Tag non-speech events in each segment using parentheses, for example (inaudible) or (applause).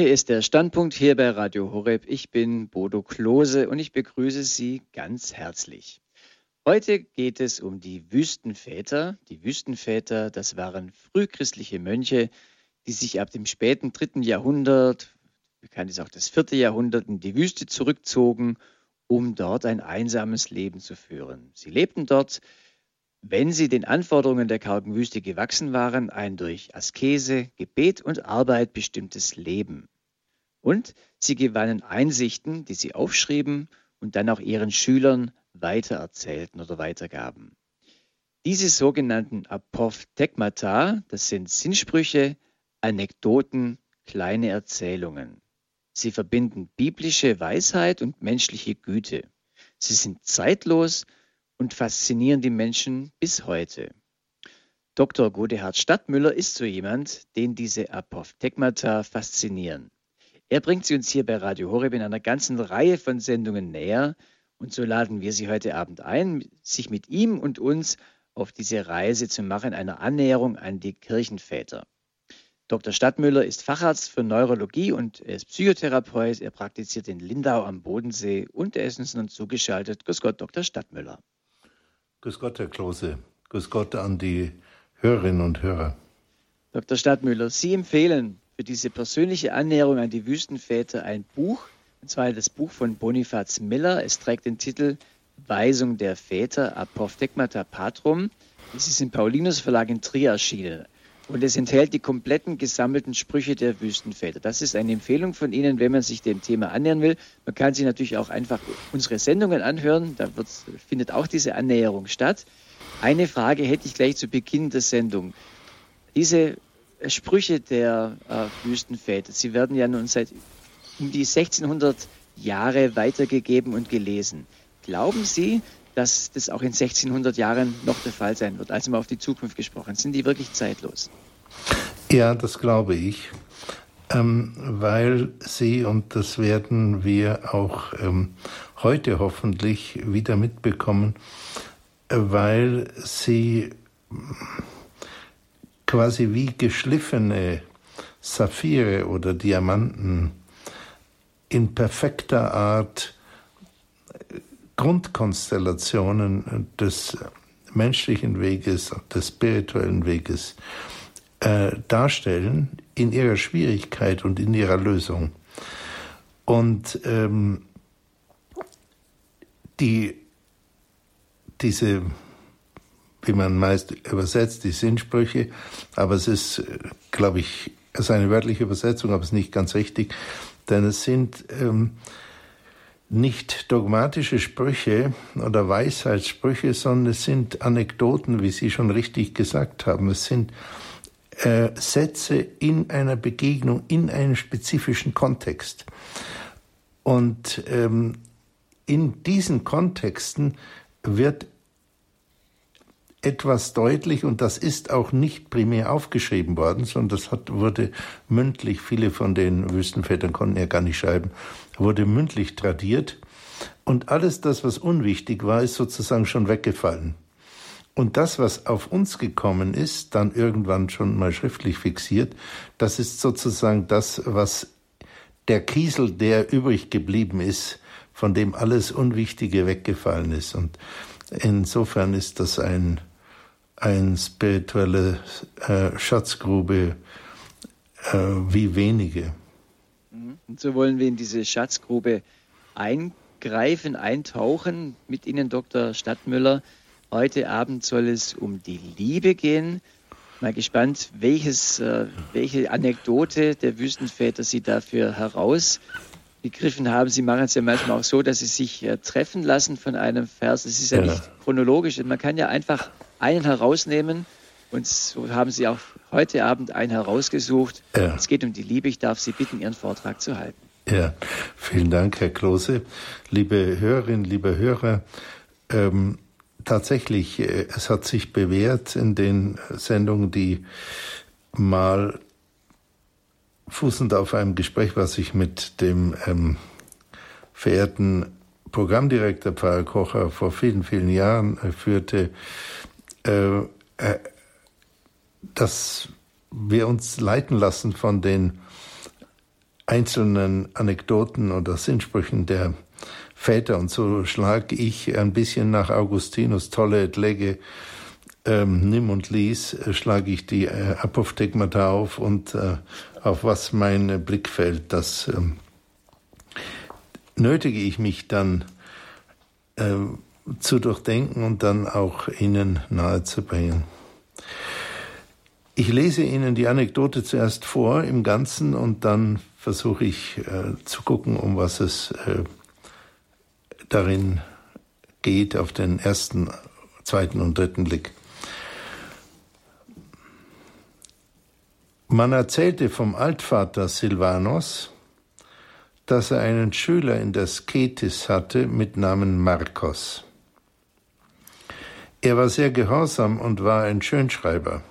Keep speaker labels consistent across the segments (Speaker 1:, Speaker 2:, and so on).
Speaker 1: Hier ist der Standpunkt hier bei Radio Horeb. Ich bin Bodo Klose und ich begrüße Sie ganz herzlich. Heute geht es um die Wüstenväter. Die Wüstenväter, das waren frühchristliche Mönche, die sich ab dem späten dritten Jahrhundert, bekannt ist auch das vierte Jahrhundert, in die Wüste zurückzogen, um dort ein einsames Leben zu führen. Sie lebten dort, wenn sie den Anforderungen der kargen Wüste gewachsen waren, ein durch Askese, Gebet und Arbeit bestimmtes Leben. Und sie gewannen Einsichten, die sie aufschrieben und dann auch ihren Schülern weitererzählten oder weitergaben. Diese sogenannten Apophthegmata, das sind Sinnsprüche, Anekdoten, kleine Erzählungen. Sie verbinden biblische Weisheit und menschliche Güte. Sie sind zeitlos und faszinieren die Menschen bis heute. Dr. Godehard Stadtmüller ist so jemand, den diese Apophthegmata faszinieren. Er bringt sie uns hier bei Radio Horeb in einer ganzen Reihe von Sendungen näher und so laden wir Sie heute Abend ein, sich mit ihm und uns auf diese Reise zu machen, einer Annäherung an die Kirchenväter. Dr. Stadtmüller ist Facharzt für Neurologie und er ist Psychotherapeut. Er praktiziert in Lindau am Bodensee und er ist uns nun zugeschaltet. Grüß Gott, Dr. Stadtmüller.
Speaker 2: Grüß Gott, Herr Klose. Grüß Gott an die Hörerinnen und Hörer.
Speaker 1: Dr. Stadtmüller, Sie empfehlen für diese persönliche Annäherung an die Wüstenväter ein Buch, und zwar das Buch von Bonifaz Miller. Es trägt den Titel Weisung der Väter, Apophthegmata Patrum. Es ist im Paulinus Verlag in Trier erschienen. Und es enthält die kompletten gesammelten Sprüche der Wüstenväter. Das ist eine Empfehlung von Ihnen, wenn man sich dem Thema annähern will. Man kann sich natürlich auch einfach unsere Sendungen anhören. Da findet auch diese Annäherung statt. Eine Frage hätte ich gleich zu Beginn der Sendung. Diese Sprüche der äh, Wüstenväter, sie werden ja nun seit um die 1600 Jahre weitergegeben und gelesen. Glauben Sie, dass das auch in 1600 Jahren noch der Fall sein wird. Also mal auf die Zukunft gesprochen. Sind die wirklich zeitlos?
Speaker 2: Ja, das glaube ich, ähm, weil sie, und das werden wir auch ähm, heute hoffentlich wieder mitbekommen, äh, weil sie quasi wie geschliffene Saphire oder Diamanten in perfekter Art Grundkonstellationen des menschlichen Weges, des spirituellen Weges äh, darstellen in ihrer Schwierigkeit und in ihrer Lösung. Und ähm, die, diese, wie man meist übersetzt, die Sinnsprüche, aber es ist, glaube ich, es ist eine wörtliche Übersetzung, aber es ist nicht ganz richtig, denn es sind ähm, nicht dogmatische Sprüche oder Weisheitssprüche, sondern es sind Anekdoten, wie Sie schon richtig gesagt haben. Es sind äh, Sätze in einer Begegnung, in einem spezifischen Kontext. Und ähm, in diesen Kontexten wird etwas deutlich und das ist auch nicht primär aufgeschrieben worden, sondern das hat, wurde mündlich, viele von den Wüstenvätern konnten ja gar nicht schreiben, wurde mündlich tradiert und alles das, was unwichtig war, ist sozusagen schon weggefallen. Und das, was auf uns gekommen ist, dann irgendwann schon mal schriftlich fixiert, das ist sozusagen das, was der Kiesel, der übrig geblieben ist, von dem alles Unwichtige weggefallen ist. Und insofern ist das ein ein spirituelle äh, Schatzgrube äh, wie wenige.
Speaker 1: Mhm. Und so wollen wir in diese Schatzgrube eingreifen, eintauchen mit Ihnen, Dr. Stadtmüller. Heute Abend soll es um die Liebe gehen. Mal gespannt, welches, äh, welche Anekdote der Wüstenväter Sie dafür herausgegriffen haben. Sie machen es ja manchmal auch so, dass Sie sich äh, treffen lassen von einem Vers. Es ist ja, ja, nicht chronologisch. Man kann ja einfach einen herausnehmen. Und so haben Sie auch heute Abend einen herausgesucht. Ja. Es geht um die Liebe. Ich darf Sie bitten, Ihren Vortrag zu halten.
Speaker 2: Ja, vielen Dank, Herr Klose. Liebe Hörerinnen, liebe Hörer, ähm, tatsächlich, äh, es hat sich bewährt in den Sendungen, die mal fußend auf einem Gespräch, was ich mit dem ähm, verehrten Programmdirektor Pfarrer Kocher vor vielen, vielen Jahren äh, führte, äh, äh, dass wir uns leiten lassen von den einzelnen Anekdoten oder Sinnsprüchen der Väter. Und so schlage ich ein bisschen nach Augustinus tolle Lege ähm, nimm und lies, äh, schlage ich die äh, Apophthegmata auf und äh, auf was mein Blick fällt, das ähm, nötige ich mich dann äh, zu durchdenken und dann auch Ihnen nahezubringen. Ich lese Ihnen die Anekdote zuerst vor im Ganzen und dann versuche ich äh, zu gucken, um was es äh, darin geht auf den ersten, zweiten und dritten Blick. Man erzählte vom Altvater Silvanos, dass er einen Schüler in der Sketis hatte mit Namen Marcos. Er war sehr gehorsam und war ein Schönschreiber.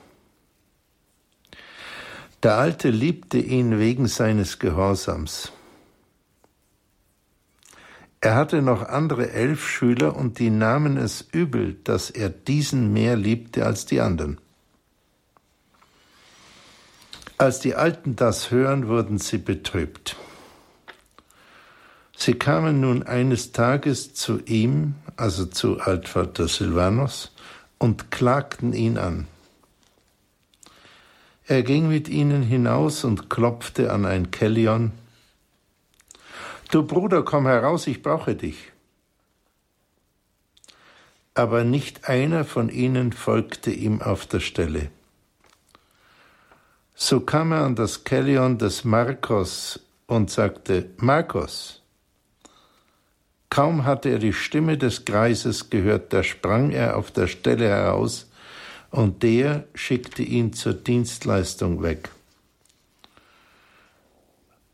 Speaker 2: Der Alte liebte ihn wegen seines Gehorsams. Er hatte noch andere elf Schüler und die nahmen es übel, dass er diesen mehr liebte als die anderen. Als die Alten das hören, wurden sie betrübt. Sie kamen nun eines Tages zu ihm, also zu Altvater Silvanus, und klagten ihn an. Er ging mit ihnen hinaus und klopfte an ein Kellion. Du Bruder, komm heraus, ich brauche dich. Aber nicht einer von ihnen folgte ihm auf der Stelle. So kam er an das Kellion des Marcos und sagte, Marcos. Kaum hatte er die Stimme des Greises gehört, da sprang er auf der Stelle heraus und der schickte ihn zur Dienstleistung weg.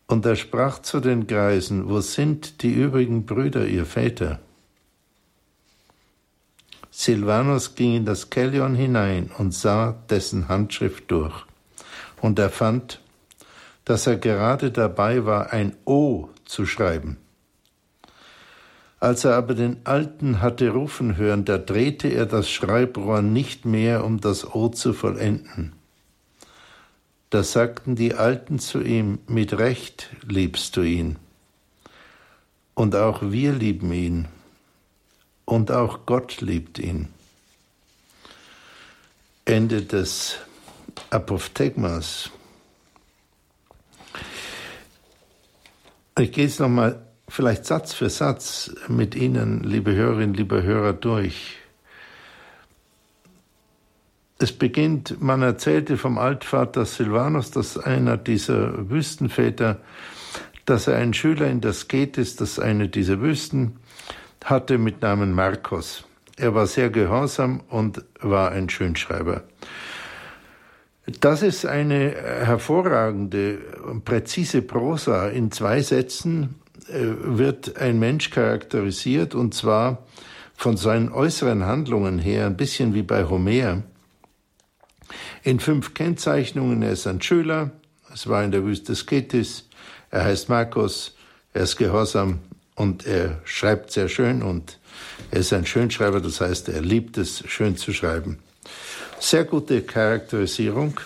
Speaker 2: Und er sprach zu den Greisen, wo sind die übrigen Brüder, ihr Väter? Silvanus ging in das Kellion hinein und sah dessen Handschrift durch. Und er fand, dass er gerade dabei war, ein O zu schreiben. Als er aber den Alten hatte rufen hören, da drehte er das Schreibrohr nicht mehr, um das O zu vollenden. Da sagten die Alten zu ihm, mit Recht liebst du ihn. Und auch wir lieben ihn. Und auch Gott liebt ihn. Ende des Apophthegmas. Ich gehe es nochmal vielleicht Satz für Satz mit Ihnen, liebe Hörerinnen, liebe Hörer, durch. Es beginnt, man erzählte vom Altvater Silvanus, dass einer dieser Wüstenväter, dass er einen Schüler in der Sketis, das eine dieser Wüsten, hatte mit Namen Marcos. Er war sehr gehorsam und war ein Schönschreiber. Das ist eine hervorragende, präzise Prosa in zwei Sätzen, wird ein Mensch charakterisiert und zwar von seinen äußeren Handlungen her, ein bisschen wie bei Homer. In fünf Kennzeichnungen, er ist ein Schüler, es war in der Wüste Sketis, er heißt Markus, er ist gehorsam und er schreibt sehr schön und er ist ein Schönschreiber, das heißt, er liebt es, schön zu schreiben. Sehr gute Charakterisierung.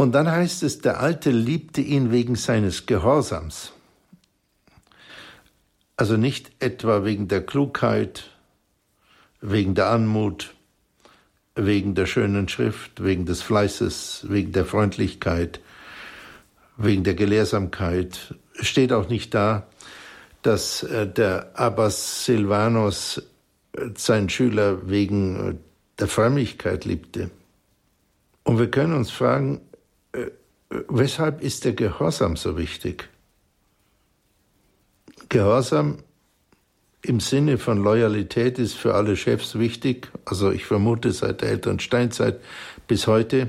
Speaker 2: Und dann heißt es, der Alte liebte ihn wegen seines Gehorsams. Also nicht etwa wegen der Klugheit, wegen der Anmut, wegen der schönen Schrift, wegen des Fleißes, wegen der Freundlichkeit, wegen der Gelehrsamkeit. Steht auch nicht da, dass äh, der Abbas Silvanos äh, seinen Schüler wegen äh, der Frömmigkeit liebte. Und wir können uns fragen, weshalb ist der Gehorsam so wichtig? Gehorsam im Sinne von Loyalität ist für alle Chefs wichtig. Also ich vermute seit der älteren Steinzeit bis heute.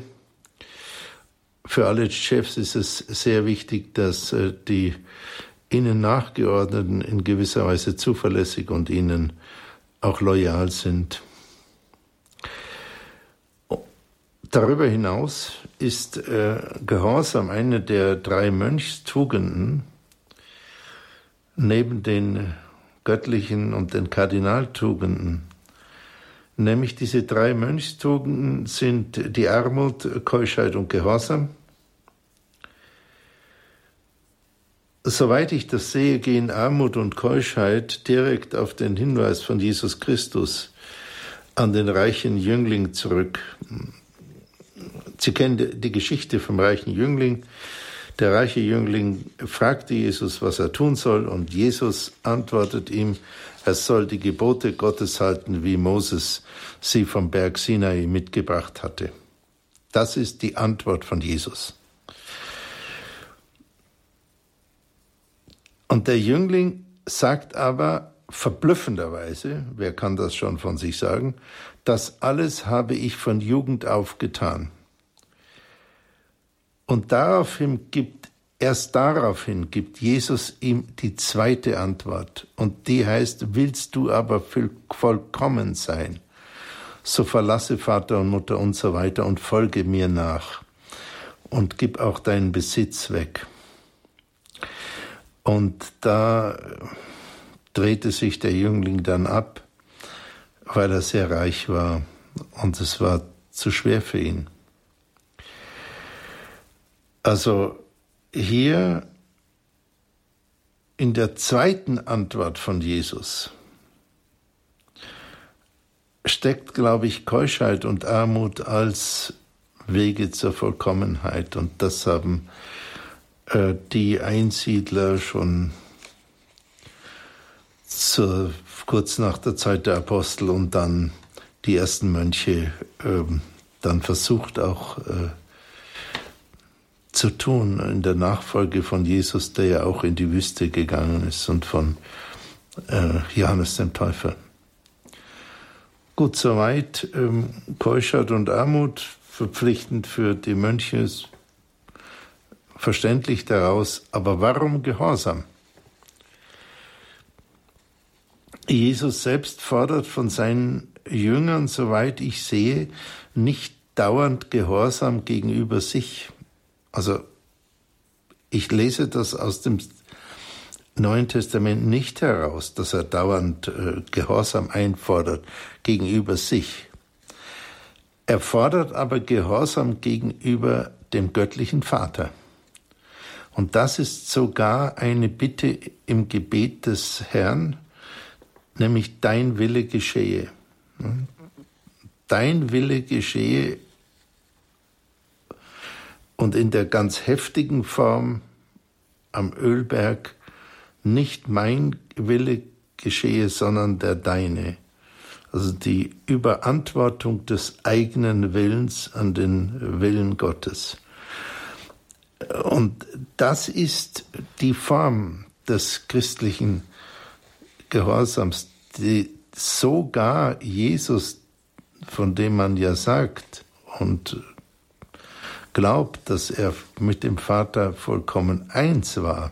Speaker 2: Für alle Chefs ist es sehr wichtig, dass äh, die ihnen Nachgeordneten in gewisser Weise zuverlässig und ihnen auch loyal sind. Darüber hinaus ist äh, Gehorsam eine der drei Mönchstugenden neben den göttlichen und den Kardinaltugenden. Nämlich diese drei Mönchstugenden sind die Armut, Keuschheit und Gehorsam. soweit ich das sehe, gehen Armut und Keuschheit direkt auf den Hinweis von Jesus Christus an den reichen Jüngling zurück. Sie kennen die Geschichte vom reichen Jüngling. Der reiche Jüngling fragte Jesus, was er tun soll, und Jesus antwortet ihm, er soll die Gebote Gottes halten, wie Moses sie vom Berg Sinai mitgebracht hatte. Das ist die Antwort von Jesus. Und der Jüngling sagt aber verblüffenderweise, wer kann das schon von sich sagen, das alles habe ich von Jugend auf getan. Und daraufhin gibt, erst daraufhin gibt Jesus ihm die zweite Antwort. Und die heißt, willst du aber vollkommen sein, so verlasse Vater und Mutter und so weiter und folge mir nach und gib auch deinen Besitz weg. Und da drehte sich der Jüngling dann ab, weil er sehr reich war und es war zu schwer für ihn. Also hier in der zweiten Antwort von Jesus steckt, glaube ich, Keuschheit und Armut als Wege zur Vollkommenheit. Und das haben äh, die Einsiedler schon zur, kurz nach der Zeit der Apostel und dann die ersten Mönche äh, dann versucht auch äh, zu tun in der Nachfolge von Jesus, der ja auch in die Wüste gegangen ist und von äh, Johannes dem Täufer. Gut, soweit ähm, Keuschert und Armut verpflichtend für die Mönche ist verständlich daraus, aber warum Gehorsam? Jesus selbst fordert von seinen Jüngern, soweit ich sehe, nicht dauernd Gehorsam gegenüber sich. Also ich lese das aus dem Neuen Testament nicht heraus, dass er dauernd äh, Gehorsam einfordert gegenüber sich. Er fordert aber Gehorsam gegenüber dem göttlichen Vater. Und das ist sogar eine Bitte im Gebet des Herrn, nämlich dein Wille geschehe. Dein Wille geschehe und in der ganz heftigen Form am Ölberg nicht mein Wille geschehe, sondern der deine. Also die Überantwortung des eigenen Willens an den Willen Gottes. Und das ist die Form des christlichen Gehorsams, die sogar Jesus, von dem man ja sagt und glaubt, dass er mit dem Vater vollkommen eins war,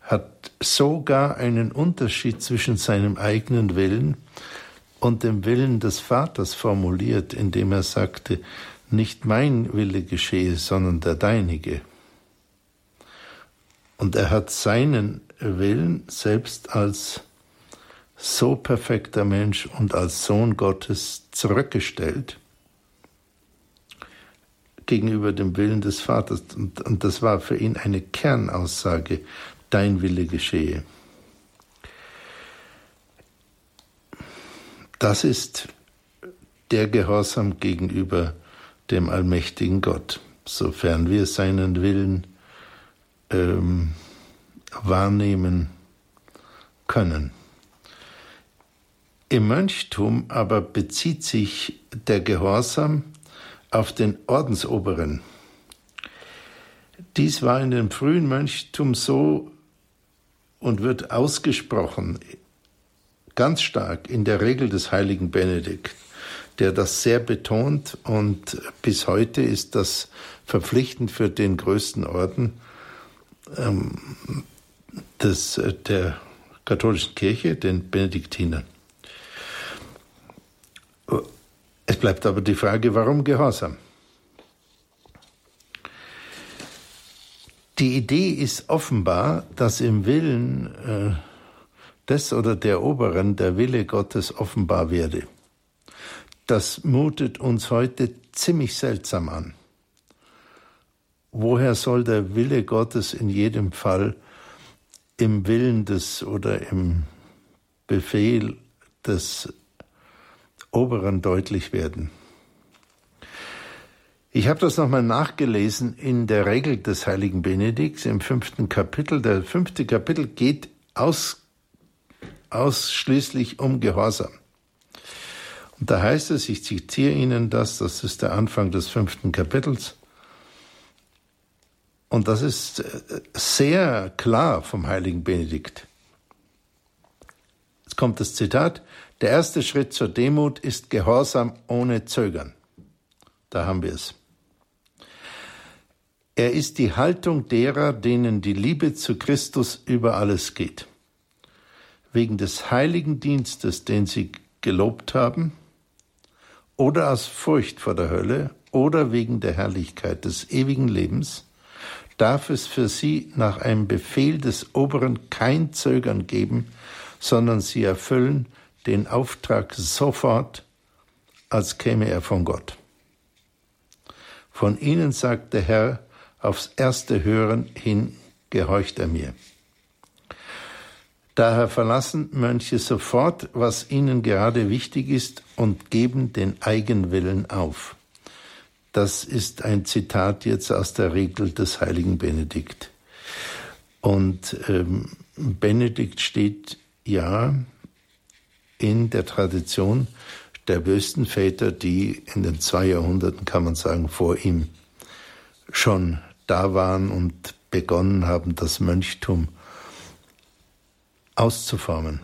Speaker 2: hat sogar einen Unterschied zwischen seinem eigenen Willen und dem Willen des Vaters formuliert, indem er sagte, nicht mein Wille geschehe, sondern der deinige. Und er hat seinen Willen selbst als so perfekter Mensch und als Sohn Gottes zurückgestellt gegenüber dem Willen des Vaters. Und, und das war für ihn eine Kernaussage, dein Wille geschehe. Das ist der Gehorsam gegenüber dem allmächtigen Gott, sofern wir seinen Willen ähm, wahrnehmen können. Im Mönchtum aber bezieht sich der Gehorsam auf den Ordensoberen. Dies war in dem frühen Mönchtum so und wird ausgesprochen ganz stark in der Regel des heiligen Benedikt der das sehr betont und bis heute ist das verpflichtend für den größten Orden ähm, des, der katholischen Kirche, den Benediktinern. Es bleibt aber die Frage, warum Gehorsam? Die Idee ist offenbar, dass im Willen äh, des oder der Oberen der Wille Gottes offenbar werde. Das mutet uns heute ziemlich seltsam an. woher soll der Wille Gottes in jedem Fall im Willen des oder im Befehl des Oberen deutlich werden? Ich habe das nochmal nachgelesen in der Regel des heiligen Benedikts im fünften Kapitel. Der fünfte Kapitel geht aus, ausschließlich um Gehorsam. Und da heißt es, ich zitiere Ihnen das, das ist der Anfang des fünften Kapitels. Und das ist äh, sehr klar vom heiligen Benedikt. Jetzt kommt das Zitat, der erste Schritt zur Demut ist Gehorsam ohne Zögern. Da haben wir es. Er ist die Haltung derer, denen die Liebe zu Christus über alles geht. Wegen des heiligen Dienstes, den sie gelobt haben, oder aus Furcht vor der Hölle, oder wegen der Herrlichkeit des ewigen Lebens, darf es für sie nach einem Befehl des Oberen kein Zögern geben, sondern sie erfüllen den Auftrag sofort, als käme er von Gott. Von ihnen sagt der Herr, aufs erste Hören hin gehorcht er mir. Daher verlassen Mönche sofort, was ihnen gerade wichtig ist, und geben den Eigenwillen auf. Das ist ein Zitat jetzt aus der Regel des heiligen Benedikt. Und ähm, Benedikt steht ja in der Tradition der bösten Väter, die in den zwei Jahrhunderten, kann man sagen, vor ihm schon da waren und begonnen haben, das Mönchtum auszuformen.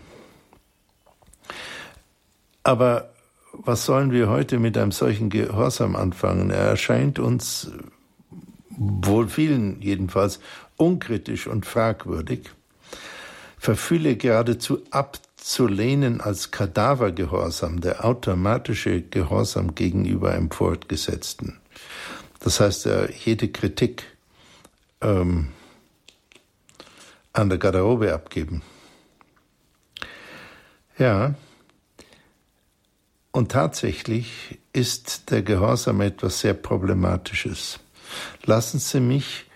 Speaker 2: Aber was sollen wir heute mit einem solchen Gehorsam anfangen? Er erscheint uns, wohl vielen jedenfalls, unkritisch und fragwürdig, verfühle geradezu abzulehnen als Kadavergehorsam, der automatische Gehorsam gegenüber einem Fortgesetzten. Das heißt, jede Kritik ähm, an der Garderobe abgeben. Ja, und tatsächlich ist der Gehorsam etwas sehr Problematisches. Lassen Sie mich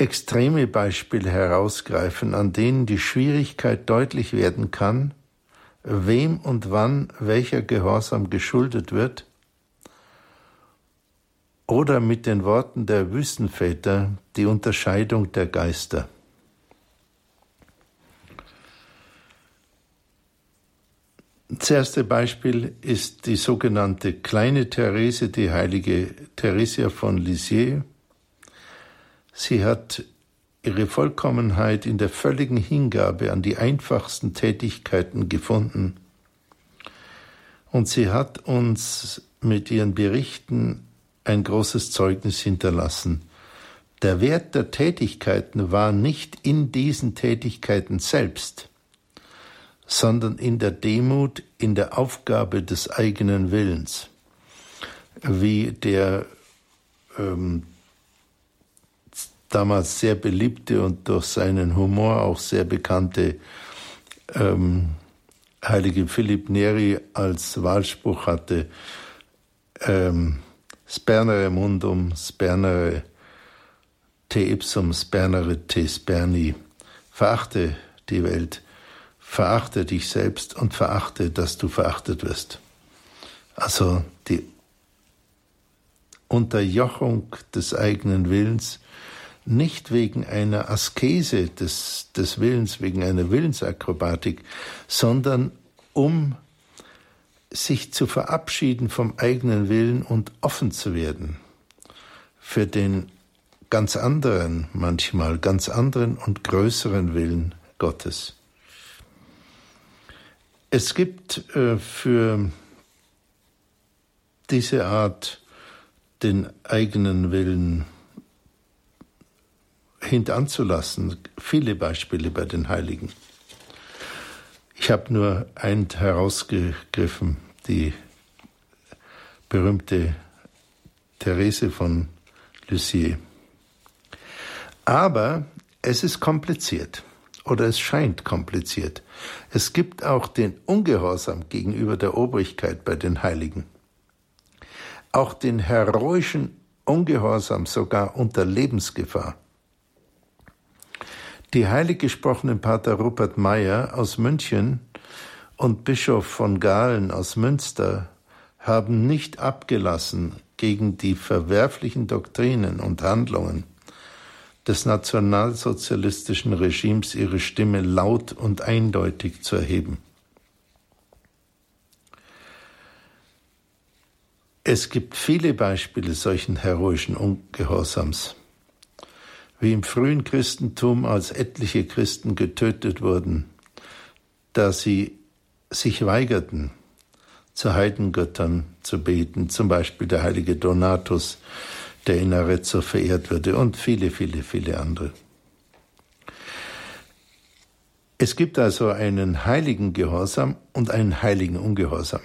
Speaker 2: extreme Beispiele herausgreifen, an denen die Schwierigkeit deutlich werden kann, wem und wann welcher Gehorsam geschuldet wird oder mit den Worten der Wüstenväter die Unterscheidung der Geister. Das erste Beispiel ist die sogenannte kleine Therese, die heilige Theresia von Lisieux. Sie hat ihre Vollkommenheit in der völligen Hingabe an die einfachsten Tätigkeiten gefunden. Und sie hat uns mit ihren Berichten ein großes Zeugnis hinterlassen. Der Wert der Tätigkeiten war nicht in diesen Tätigkeiten selbst, sondern in der Demut, in der Aufgabe des eigenen Willens, wie der ähm, damals sehr beliebte und durch seinen Humor auch sehr bekannte ähm, heilige Philipp Neri als Wahlspruch hatte, ähm, spernere mundum, spernere te ipsum, spernere te sperni. Verachte die Welt, verachte dich selbst und verachte, dass du verachtet wirst. Also die Unterjochung des eigenen Willens, nicht wegen einer Askese des, des Willens, wegen einer Willensakrobatik, sondern um sich zu verabschieden vom eigenen Willen und offen zu werden für den ganz anderen, manchmal ganz anderen und größeren Willen Gottes. Es gibt äh, für diese Art, den eigenen Willen hintanzulassen, viele Beispiele bei den Heiligen. Ich habe nur ein herausgegriffen, die berühmte Therese von Lisieux. Aber es ist kompliziert oder es scheint kompliziert. Es gibt auch den Ungehorsam gegenüber der Obrigkeit bei den Heiligen. Auch den heroischen Ungehorsam sogar unter Lebensgefahr. Die heilig gesprochenen Pater Rupert Meyer aus München und Bischof von Galen aus Münster haben nicht abgelassen, gegen die verwerflichen Doktrinen und Handlungen des nationalsozialistischen Regimes ihre Stimme laut und eindeutig zu erheben. Es gibt viele Beispiele solchen heroischen Ungehorsams, wie im frühen Christentum, als etliche Christen getötet wurden, da sie sich weigerten, zu Heidengöttern zu beten, zum Beispiel der heilige Donatus, der in Arezzo verehrt wurde und viele, viele, viele andere. Es gibt also einen heiligen Gehorsam und einen heiligen Ungehorsam.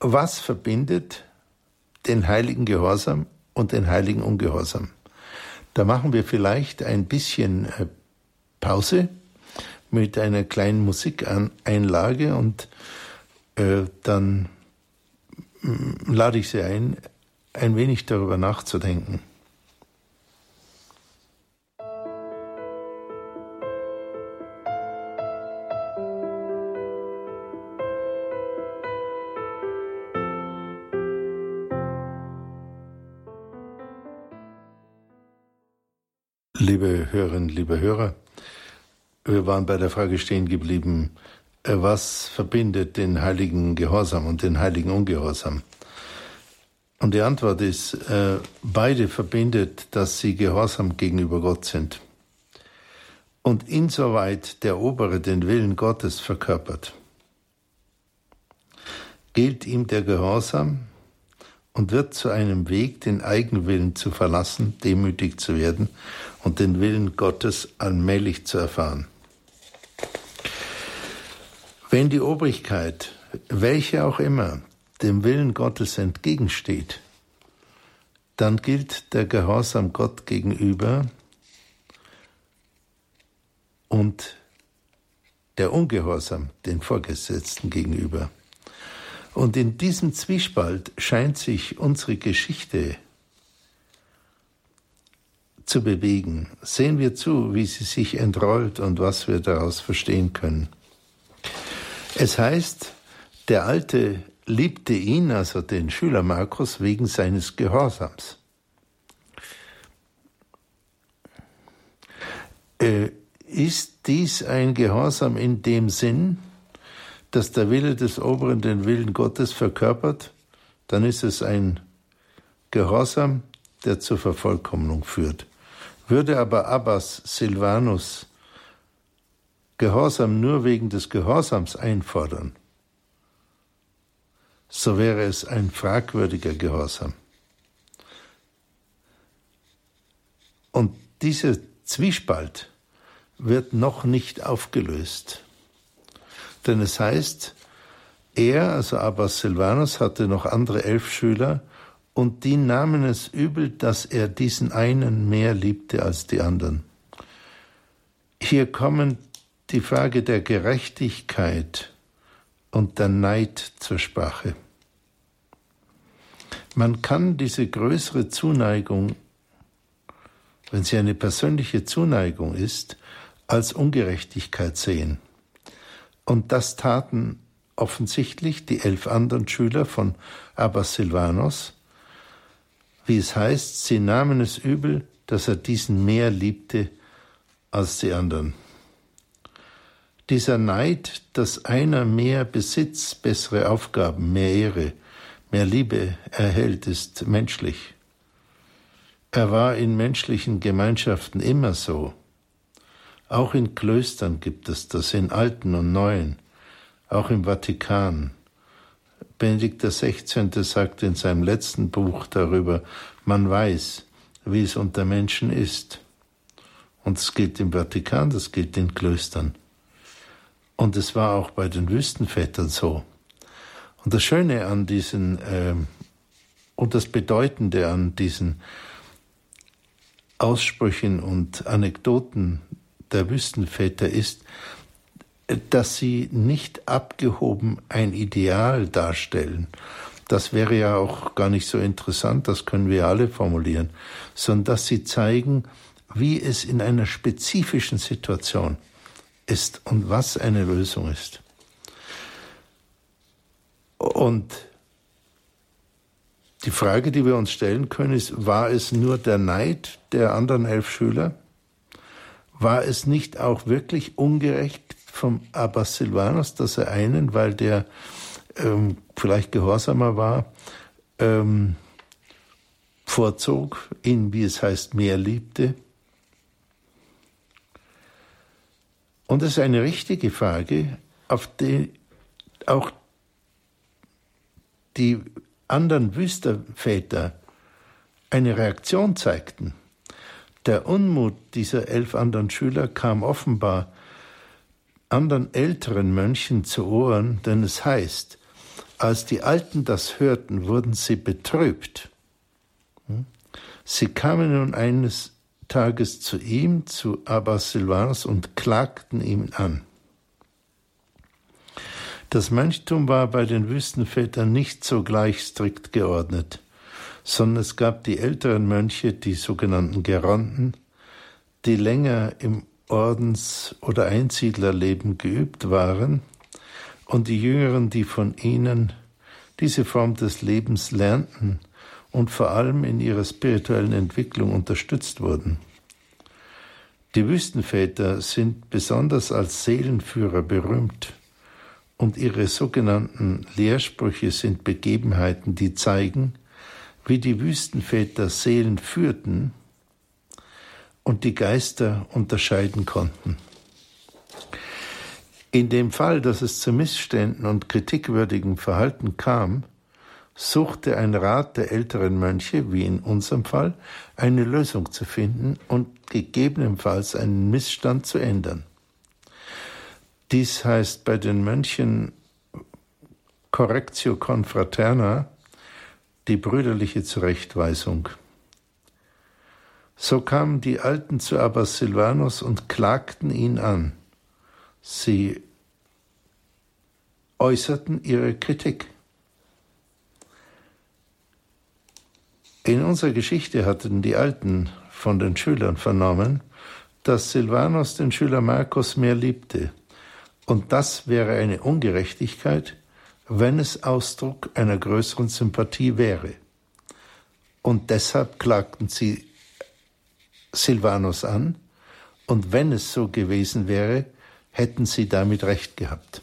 Speaker 2: Was verbindet den heiligen Gehorsam und den heiligen Ungehorsam? Da machen wir vielleicht ein bisschen äh, Pause mit einer kleinen Musikeinlage und äh, dann mm, lade ich Sie ein, ein wenig darüber nachzudenken. Hörerinnen, liebe Hörer, wir waren bei der Frage stehen geblieben, äh, was verbindet den heiligen Gehorsam und den heiligen Ungehorsam? Und die Antwort ist, äh, beide verbindet, dass sie gehorsam gegenüber Gott sind. Und insoweit der Obere den Willen Gottes verkörpert, gilt ihm der Gehorsam und wird zu einem Weg, den Eigenwillen zu verlassen, demütig zu werden und den Willen Gottes allmählich zu erfahren. Wenn die Obrigkeit, welche auch immer, dem Willen Gottes entgegensteht, dann gilt der Gehorsam Gott gegenüber und der Ungehorsam den Vorgesetzten gegenüber. Und in diesem Zwiespalt scheint sich unsere Geschichte zu bewegen. Sehen wir zu, wie sie sich entrollt und was wir daraus verstehen können. Es heißt, der Alte liebte ihn, also den Schüler Markus, wegen seines Gehorsams. Äh, ist dies ein Gehorsam in dem Sinn, dass der Wille des Oberen den Willen Gottes verkörpert, dann ist es ein Gehorsam, der zur Vervollkommnung führt. Würde aber Abbas Silvanus Gehorsam nur wegen des Gehorsams einfordern, so wäre es ein fragwürdiger Gehorsam. Und dieser Zwiespalt wird noch nicht aufgelöst. Denn es heißt, er, also Abbas Silvanus, hatte noch andere elf Schüler, und die nahmen es übel, dass er diesen einen mehr liebte als die anderen. Hier kommen die Frage der Gerechtigkeit und der Neid zur Sprache. Man kann diese größere Zuneigung, wenn sie eine persönliche Zuneigung ist, als Ungerechtigkeit sehen. Und das taten offensichtlich die elf anderen Schüler von Abbas Silvanos, wie es heißt, sie nahmen es übel, dass er diesen mehr liebte als die anderen. Dieser Neid, dass einer mehr Besitz, bessere Aufgaben, mehr Ehre, mehr Liebe erhält, ist menschlich. Er war in menschlichen Gemeinschaften immer so. Auch in Klöstern gibt es das, in alten und neuen, auch im Vatikan. Benedikt XVI. sagt in seinem letzten Buch darüber, man weiß, wie es unter Menschen ist. Und es gilt im Vatikan, das gilt in Klöstern. Und es war auch bei den Wüstenvätern so. Und das Schöne an diesen äh, und das Bedeutende an diesen Aussprüchen und Anekdoten der Wüstenväter ist, dass sie nicht abgehoben ein Ideal darstellen, Das wäre ja auch gar nicht so interessant, das können wir alle formulieren, sondern dass sie zeigen, wie es in einer spezifischen Situation ist und was eine Lösung ist. Und die Frage, die wir uns stellen können, ist, war es nur der Neid der anderen elf Schüler? War es nicht auch wirklich ungerecht vom Abbas Silvanus, dass er einen, weil der ähm, vielleicht gehorsamer war, ähm, vorzog, ihn, wie es heißt, mehr liebte? Und das ist eine richtige Frage, auf die auch die anderen Wüsterväter eine Reaktion zeigten. Der Unmut dieser elf anderen Schüler kam offenbar anderen älteren Mönchen zu Ohren, denn es heißt, als die Alten das hörten, wurden sie betrübt. Sie kamen nun eines Tages zu ihm, zu Abbas Silvanus, und klagten ihm an. Das Mönchtum war bei den Wüstenvätern nicht so gleich strikt geordnet, sondern es gab die älteren Mönche, die sogenannten Geronten, die länger im Ordens- oder Einsiedlerleben geübt waren, und die Jüngeren, die von ihnen diese Form des Lebens lernten und vor allem in ihrer spirituellen Entwicklung unterstützt wurden. Die Wüstenväter sind besonders als Seelenführer berühmt und ihre sogenannten Lehrsprüche sind Begebenheiten, die zeigen, wie die Wüstenväter Seelen führten und die Geister unterscheiden konnten. In dem Fall, dass es zu Missständen und kritikwürdigem Verhalten kam, suchte ein Rat der älteren Mönche, wie in unserem Fall, eine Lösung zu finden und gegebenenfalls einen Missstand zu ändern. Dies heißt bei den Mönchen Correctio Confraterna, die brüderliche Zurechtweisung. So kamen die Alten zu Abbas Silvanus und klagten ihn an. Sie äußerten ihre Kritik. In unserer Geschichte hatten die Alten von den Schülern vernommen, dass Silvanus den Schüler Markus mehr liebte und das wäre eine Ungerechtigkeit, wenn es Ausdruck einer größeren Sympathie wäre. Und deshalb klagten sie Silvanus an, und wenn es so gewesen wäre, hätten sie damit recht gehabt.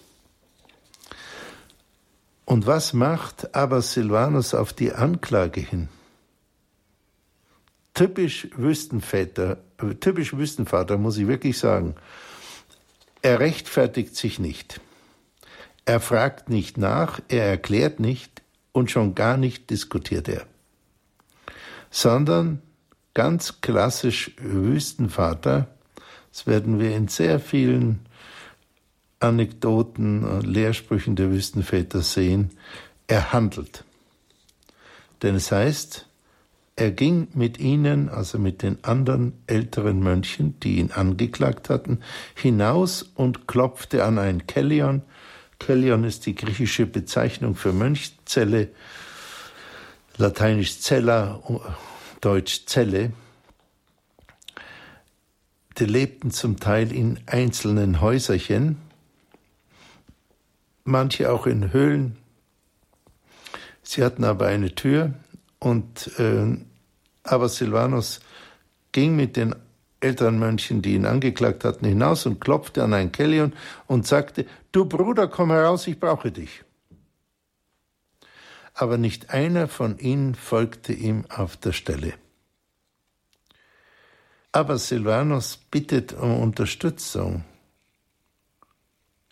Speaker 2: Und was macht aber Silvanus auf die Anklage hin? Typisch Wüstenväter, typisch Wüstenvater muss ich wirklich sagen. Er rechtfertigt sich nicht. Er fragt nicht nach, er erklärt nicht und schon gar nicht diskutiert er, sondern ganz klassisch Wüstenvater, das werden wir in sehr vielen Anekdoten und Lehrsprüchen der Wüstenväter sehen, er handelt. Denn es heißt, er ging mit ihnen, also mit den anderen älteren Mönchen, die ihn angeklagt hatten, hinaus und klopfte an ein Kellion. Kellion ist die griechische Bezeichnung für Mönchzelle, lateinisch Cella, deutsch Zelle. Die lebten zum Teil in einzelnen Häuserchen, manche auch in Höhlen. Sie hatten aber eine Tür und äh, aber Silvanus ging mit den älteren Mönchen, die ihn angeklagt hatten, hinaus und klopfte an ein Kellion und sagte, du Bruder, komm heraus, ich brauche dich. Aber nicht einer von ihnen folgte ihm auf der Stelle. Aber Silvanus bittet um Unterstützung.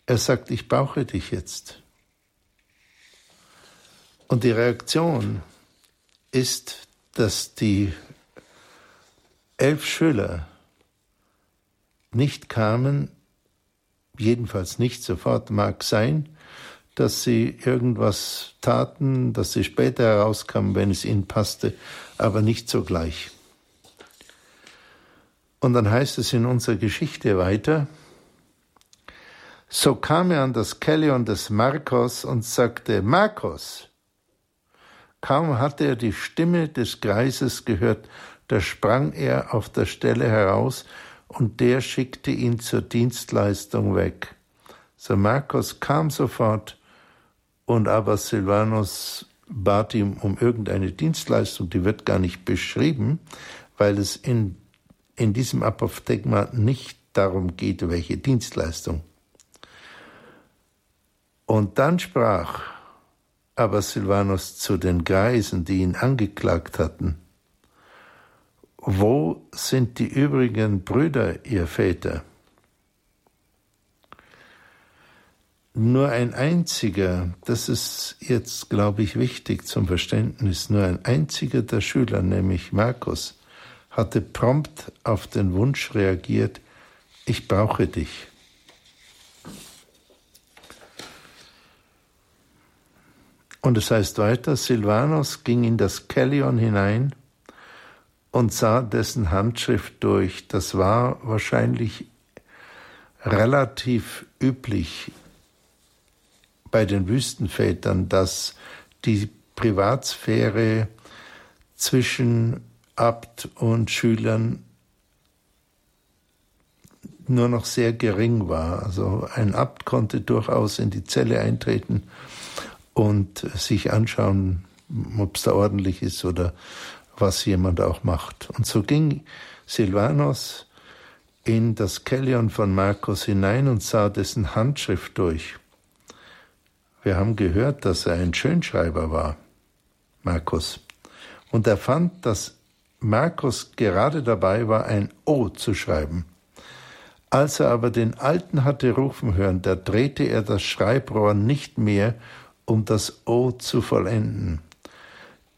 Speaker 2: Er sagt, ich brauche dich jetzt. Und die Reaktion ist, dass die elf Schüler nicht kamen, jedenfalls nicht sofort, mag sein, dass sie irgendwas taten, dass sie später herauskamen, wenn es ihnen passte, aber nicht sogleich. Und dann heißt es in unserer Geschichte weiter, so kam er an das Kellion des Markos und sagte, Markos, Kaum hatte er die Stimme des Greises gehört, da sprang er auf der Stelle heraus, und der schickte ihn zur Dienstleistung weg. So Markus kam sofort, und aber Silvanus bat ihm um irgendeine Dienstleistung, die wird gar nicht beschrieben, weil es in, in diesem Apophthegma nicht darum geht, welche Dienstleistung. Und dann sprach aber Silvanus zu den Greisen, die ihn angeklagt hatten, wo sind die übrigen Brüder, ihr Väter? Nur ein einziger, das ist jetzt, glaube ich, wichtig zum Verständnis, nur ein einziger der Schüler, nämlich Markus, hatte prompt auf den Wunsch reagiert, ich brauche dich. Und es heißt weiter, Silvanus ging in das Kellion hinein und sah dessen Handschrift durch. Das war wahrscheinlich relativ üblich bei den Wüstenvätern, dass die Privatsphäre zwischen Abt und Schülern nur noch sehr gering war. Also ein Abt konnte durchaus in die Zelle eintreten und sich anschauen, ob es da ordentlich ist oder was jemand auch macht. Und so ging Silvanus in das Kellion von Markus hinein und sah dessen Handschrift durch. Wir haben gehört, dass er ein Schönschreiber war, Markus. Und er fand, dass Markus gerade dabei war, ein O zu schreiben. Als er aber den Alten hatte rufen hören, da drehte er das Schreibrohr nicht mehr, um das O zu vollenden.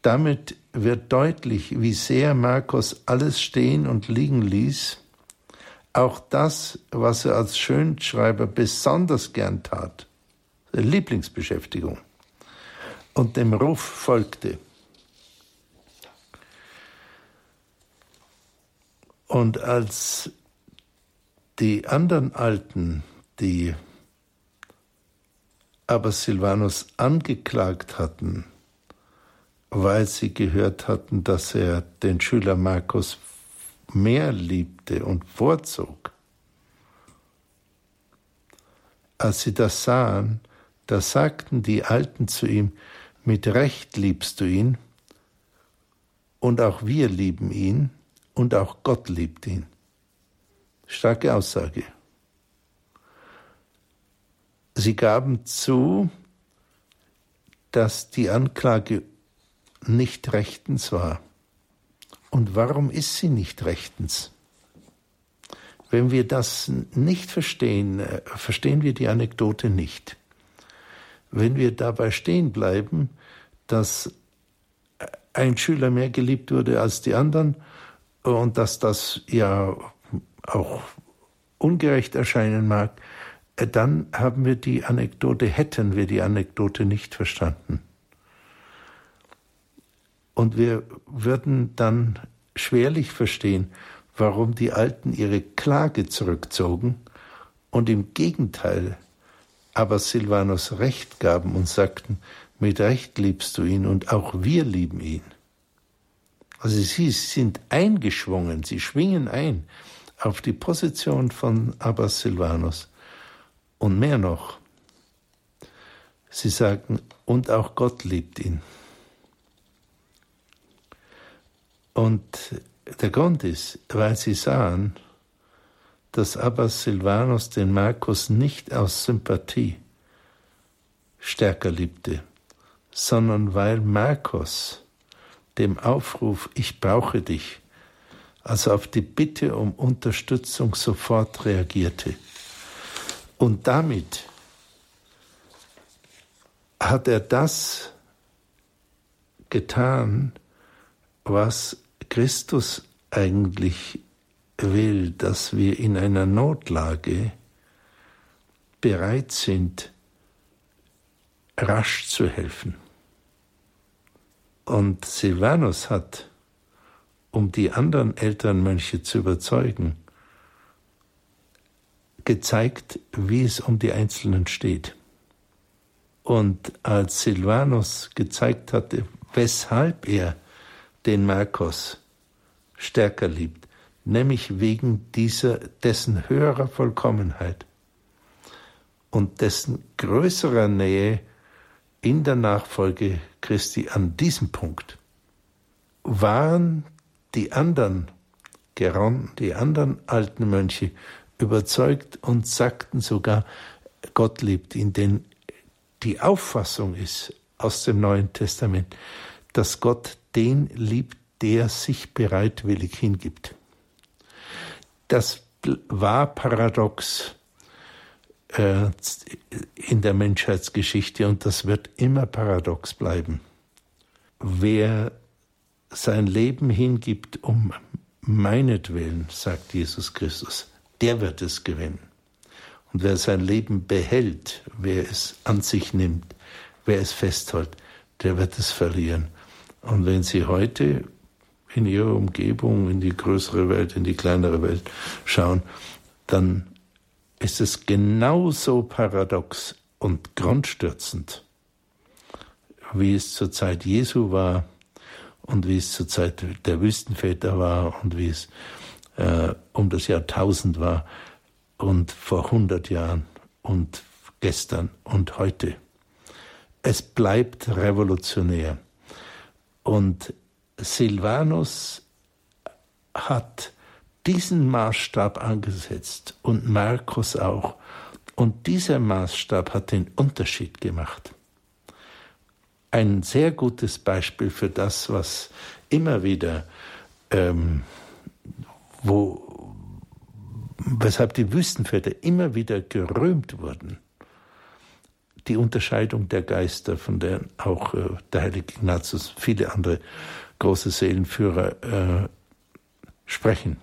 Speaker 2: Damit wird deutlich, wie sehr Markus alles stehen und liegen ließ, auch das, was er als Schönschreiber besonders gern tat, seine Lieblingsbeschäftigung, und dem Ruf folgte. Und als die anderen Alten, die aber Silvanus angeklagt hatten, weil sie gehört hatten, dass er den Schüler Markus mehr liebte und vorzog. Als sie das sahen, da sagten die Alten zu ihm, mit Recht liebst du ihn, und auch wir lieben ihn, und auch Gott liebt ihn. Starke Aussage. Sie gaben zu, dass die Anklage nicht rechtens war. Und warum ist sie nicht rechtens? Wenn wir das nicht verstehen, äh, verstehen wir die Anekdote nicht. Wenn wir dabei stehen bleiben, dass ein Schüler mehr geliebt wurde als die anderen und dass das ja auch ungerecht erscheinen mag, äh, dann haben wir die Anekdote, hätten wir die Anekdote nicht verstanden. Und wir würden dann schwerlich verstehen, warum die Alten ihre Klage zurückzogen und im Gegenteil aber Silvanus Recht gaben und sagten, mit Recht liebst du ihn und auch wir lieben ihn. Also sie sind eingeschwungen, sie schwingen ein auf die Position von Abbas Silvanus. Und mehr noch, sie sagten, und auch Gott liebt ihn. Und der Grund ist, weil sie sahen, dass Abbas Silvanus den Markus nicht aus Sympathie stärker liebte, sondern weil Markus dem Aufruf Ich brauche dich, also auf die Bitte um Unterstützung sofort reagierte. Und damit hat er das getan, was Christus eigentlich will, dass wir in einer Notlage bereit sind, rasch zu helfen. Und Silvanus hat, um die anderen Elternmönche zu überzeugen, gezeigt, wie es um die Einzelnen steht. Und als Silvanus gezeigt hatte, weshalb er den Markus stärker liebt, nämlich wegen dieser, dessen höherer Vollkommenheit und dessen größerer Nähe in der Nachfolge Christi an diesem Punkt waren die anderen Geron, die anderen alten Mönche überzeugt und sagten sogar, Gott liebt ihn, denn die Auffassung ist aus dem Neuen Testament, dass Gott den liebt, der sich bereitwillig hingibt. Das war paradox äh, in der Menschheitsgeschichte und das wird immer paradox bleiben. Wer sein Leben hingibt um meinetwillen, sagt Jesus Christus, der wird es gewinnen. Und wer sein Leben behält, wer es an sich nimmt, wer es festhält, der wird es verlieren. Und wenn Sie heute in Ihrer Umgebung, in die größere Welt, in die kleinere Welt schauen, dann ist es genauso paradox und grundstürzend, wie es zur Zeit Jesu war und wie es zur Zeit der Wüstenväter war und wie es äh, um das Jahrtausend war und vor 100 Jahren und gestern und heute. Es bleibt revolutionär. Und Silvanus hat diesen Maßstab angesetzt und Markus auch. Und dieser Maßstab hat den Unterschied gemacht. Ein sehr gutes Beispiel für das, was immer wieder, ähm, wo, weshalb die Wüstenväter immer wieder gerühmt wurden. Die Unterscheidung der Geister, von der auch äh, der heilige Ignatius, viele andere große Seelenführer äh, sprechen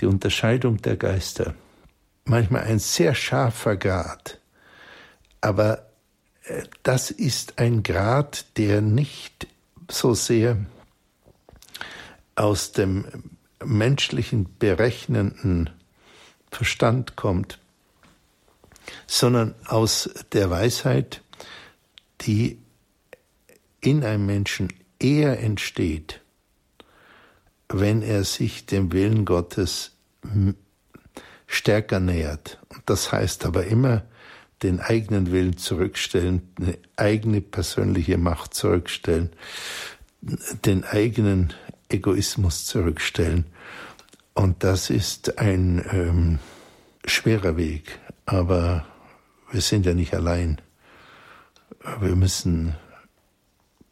Speaker 2: die Unterscheidung der Geister. Manchmal ein sehr scharfer Grad, aber äh, das ist ein Grad, der nicht so sehr aus dem menschlichen berechnenden Verstand kommt, sondern aus der Weisheit, die in einem Menschen eher entsteht, wenn er sich dem Willen Gottes stärker nähert. Und das heißt aber immer, den eigenen Willen zurückstellen, eine eigene persönliche Macht zurückstellen, den eigenen Egoismus zurückstellen. Und das ist ein ähm, schwerer Weg, aber wir sind ja nicht allein. Wir müssen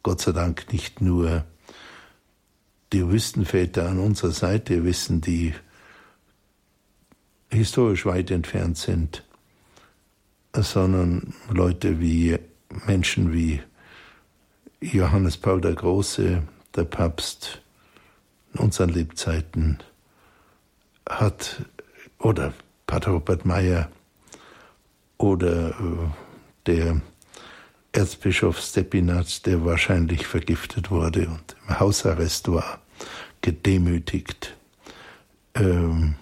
Speaker 2: Gott sei Dank nicht nur die Wüstenväter an unserer Seite wissen, die historisch weit entfernt sind, sondern Leute wie Menschen wie Johannes Paul der Große, der Papst in unseren Lebzeiten hat, oder Pater Robert Meyer oder äh, der Erzbischof Stepinac, der wahrscheinlich vergiftet wurde und im Hausarrest war, gedemütigt, ähm,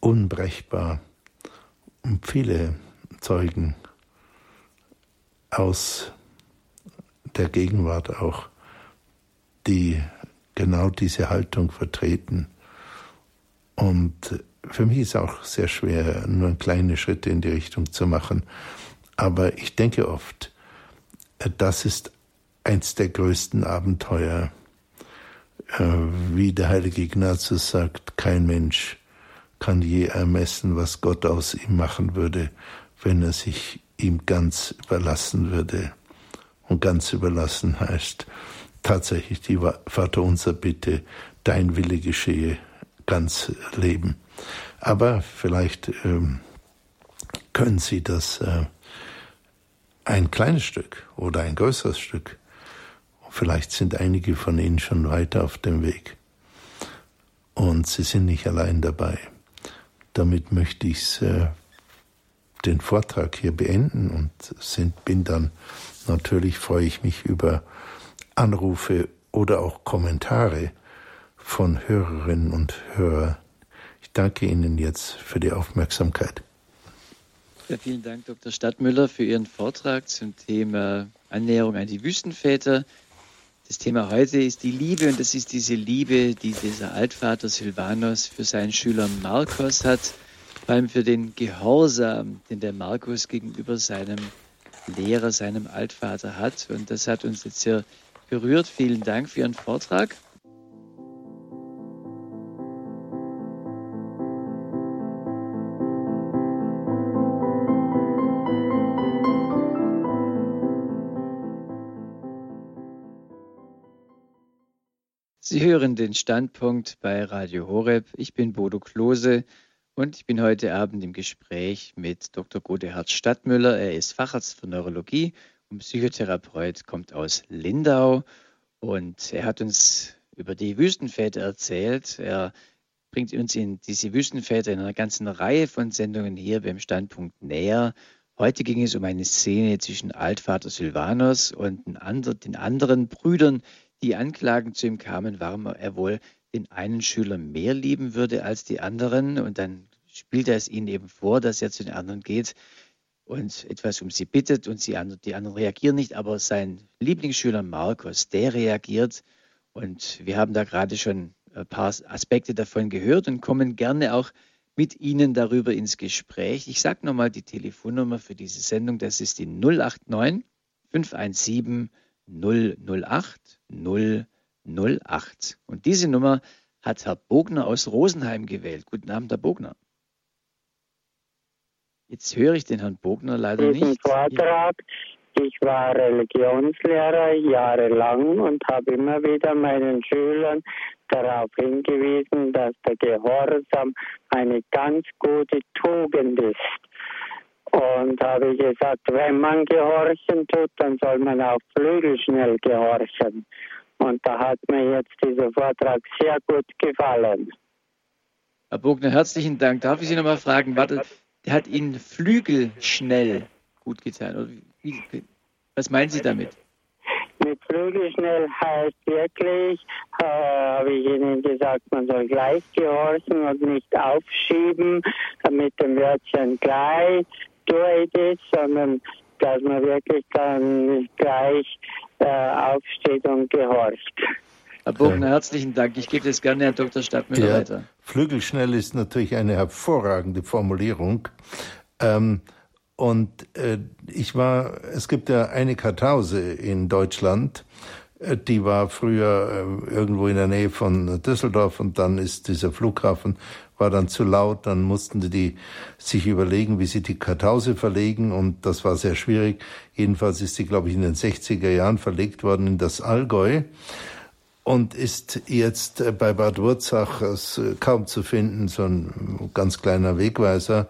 Speaker 2: unbrechbar und viele Zeugen aus der Gegenwart auch, die genau diese Haltung vertreten. Und für mich ist auch sehr schwer, nur kleine Schritte in die Richtung zu machen. Aber ich denke oft, das ist eins der größten Abenteuer. Äh, wie der heilige Ignatius sagt, kein Mensch kann je ermessen, was Gott aus ihm machen würde, wenn er sich ihm ganz überlassen würde. Und ganz überlassen heißt tatsächlich die Vaterunser Bitte, dein Wille geschehe, ganz leben. Aber vielleicht ähm, können Sie das äh, ein kleines Stück oder ein größeres Stück. Vielleicht sind einige von Ihnen schon weiter auf dem Weg. Und Sie sind nicht allein dabei. Damit möchte ich äh, den Vortrag hier beenden und sind, bin dann natürlich freue ich mich über Anrufe oder auch Kommentare von Hörerinnen und Hörern. Danke Ihnen jetzt für die Aufmerksamkeit.
Speaker 1: Ja, vielen Dank, Dr. Stadtmüller, für Ihren Vortrag zum Thema Annäherung an die Wüstenväter. Das Thema heute ist die Liebe und das ist diese Liebe, die dieser Altvater Silvanos für seinen Schüler Markus hat, vor allem für den Gehorsam, den der Markus gegenüber seinem Lehrer, seinem Altvater hat. Und das hat uns jetzt sehr berührt. Vielen Dank für Ihren Vortrag. Sie hören den Standpunkt bei Radio Horeb. Ich bin Bodo Klose und ich bin heute Abend im Gespräch mit Dr. Godehard Stadtmüller. Er ist Facharzt für Neurologie und Psychotherapeut, kommt aus Lindau und er hat uns über die Wüstenväter erzählt. Er bringt uns in diese Wüstenväter in einer ganzen Reihe von Sendungen hier beim Standpunkt näher. Heute ging es um eine Szene zwischen Altvater Silvanus und den anderen Brüdern, die Anklagen zu ihm kamen, warum er wohl den einen Schüler mehr lieben würde als die anderen. Und dann spielt er es ihnen eben vor, dass er zu den anderen geht und etwas um sie bittet und sie, die anderen reagieren nicht. Aber sein Lieblingsschüler Markus, der reagiert. Und wir haben da gerade schon ein paar Aspekte davon gehört und kommen gerne auch mit Ihnen darüber ins Gespräch. Ich sage nochmal die Telefonnummer für diese Sendung. Das ist die 089 517 008 008. Und diese Nummer hat Herr Bogner aus Rosenheim gewählt. Guten Abend, Herr Bogner. Jetzt höre ich den Herrn Bogner leider
Speaker 3: Diesen
Speaker 1: nicht.
Speaker 3: Vortrag. Ich war Religionslehrer jahrelang und habe immer wieder meinen Schülern darauf hingewiesen, dass der Gehorsam eine ganz gute Tugend ist. Und habe gesagt, wenn man gehorchen tut, dann soll man auch flügelschnell gehorchen. Und da hat mir jetzt dieser Vortrag sehr gut gefallen.
Speaker 1: Herr Bogner, herzlichen Dank. Darf ich Sie nochmal fragen, warte, der hat Ihnen flügelschnell gut getan. Was meinen Sie damit?
Speaker 3: Mit flügelschnell heißt wirklich, äh, habe ich Ihnen gesagt, man soll gleich gehorchen und nicht aufschieben mit dem Wörtchen gleich ich das, sondern dass man wirklich dann gleich äh, aufsteht und gehorcht.
Speaker 1: Herr Bogner, herzlichen Dank. Ich gebe das gerne Herrn Dr. Stadtmüller
Speaker 2: Ja,
Speaker 1: weiter.
Speaker 2: Flügelschnell ist natürlich eine hervorragende Formulierung. Ähm, und äh, ich war, es gibt ja eine Kartause in Deutschland, äh, die war früher äh, irgendwo in der Nähe von Düsseldorf und dann ist dieser Flughafen war dann zu laut, dann mussten die sich überlegen, wie sie die Kartause verlegen und das war sehr schwierig. Jedenfalls ist sie, glaube ich, in den 60er Jahren verlegt worden in das Allgäu und ist jetzt äh, bei Bad Wurzach äh, kaum zu finden, so ein ganz kleiner Wegweiser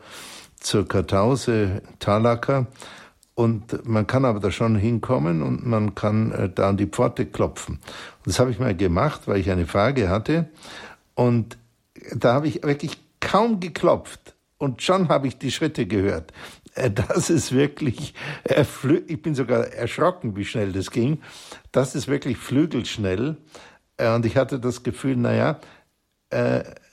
Speaker 2: zur Kartause Talacker. Und man kann aber da schon hinkommen und man kann äh, da an die Pforte klopfen. Und das habe ich mal gemacht, weil ich eine Frage hatte. Und da habe ich wirklich kaum geklopft. Und schon habe ich die Schritte gehört. Äh, Das ist wirklich, äh, ich bin sogar erschrocken, wie schnell das ging. Das ist wirklich flügelschnell. Äh, Und ich hatte das Gefühl, naja,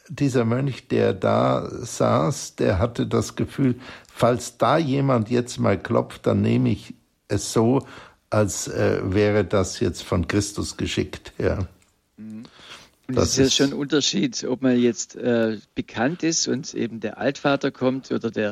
Speaker 2: dieser Mönch, der da saß, der hatte das Gefühl, falls da jemand jetzt mal klopft, dann nehme ich es so, als wäre das jetzt von Christus geschickt. Ja.
Speaker 1: Und
Speaker 2: Das
Speaker 1: es ist ja schon ein Unterschied, ob man jetzt äh, bekannt ist und eben der Altvater kommt oder der,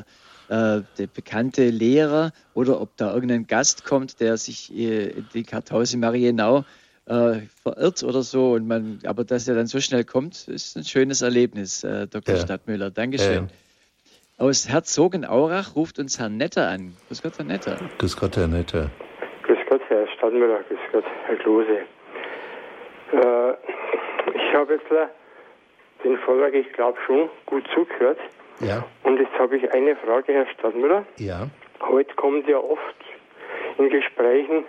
Speaker 1: äh, der bekannte Lehrer oder ob da irgendein Gast kommt, der sich äh, in die Kartause Marienau äh, verirrt oder so. Und man, aber dass er dann so schnell kommt, ist ein schönes Erlebnis, äh, Dr.
Speaker 2: Ja.
Speaker 1: Stadtmüller. Dankeschön.
Speaker 2: Ja.
Speaker 1: Aus Herzogenaurach ruft uns Herr Netter an. Grüß Gott, Herr Netter.
Speaker 2: Grüß Gott, Herr Netter.
Speaker 4: Grüß Gott, Herr Stadtmüller, grüß Gott, Herr Klose. Ich habe jetzt den Vortrag, ich glaube schon, gut zugehört.
Speaker 2: Ja,
Speaker 4: Und jetzt habe ich eine Frage, Herr Stadtmüller.
Speaker 2: ja,
Speaker 4: Heute kommt ja oft in Gesprächen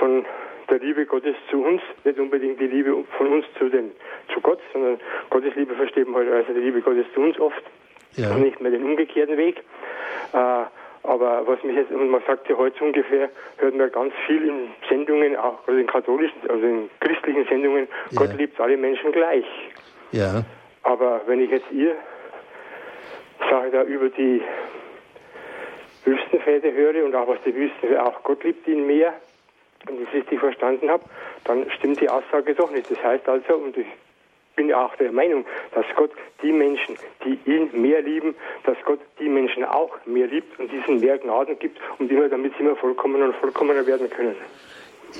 Speaker 4: von der Liebe Gottes zu uns, nicht unbedingt die Liebe von uns zu, den, zu Gott, sondern Gottes Liebe versteht man halt als die Liebe Gottes zu uns oft
Speaker 2: ja,
Speaker 4: und nicht mehr den umgekehrten Weg. Äh, aber was mich jetzt, und man sagt ja heute ungefähr, hört man ganz viel in Sendungen, auch also in katholischen, also in christlichen Sendungen,
Speaker 2: Ja.
Speaker 4: Gott liebt alle Menschen gleich.
Speaker 2: ja,
Speaker 4: Aber wenn ich jetzt ihr Sache da über die Wüstenväter höre und auch was die Wüstenväter, auch Gott liebt ihn mehr, und ich es nicht verstanden habe, dann stimmt die Aussage doch nicht. Das heißt also, und ich bin ja auch der Meinung, dass Gott die Menschen, die ihn mehr lieben, dass Gott die Menschen auch mehr liebt und diesen mehr Gnaden gibt, um die wir damit sie immer vollkommener und vollkommener werden können.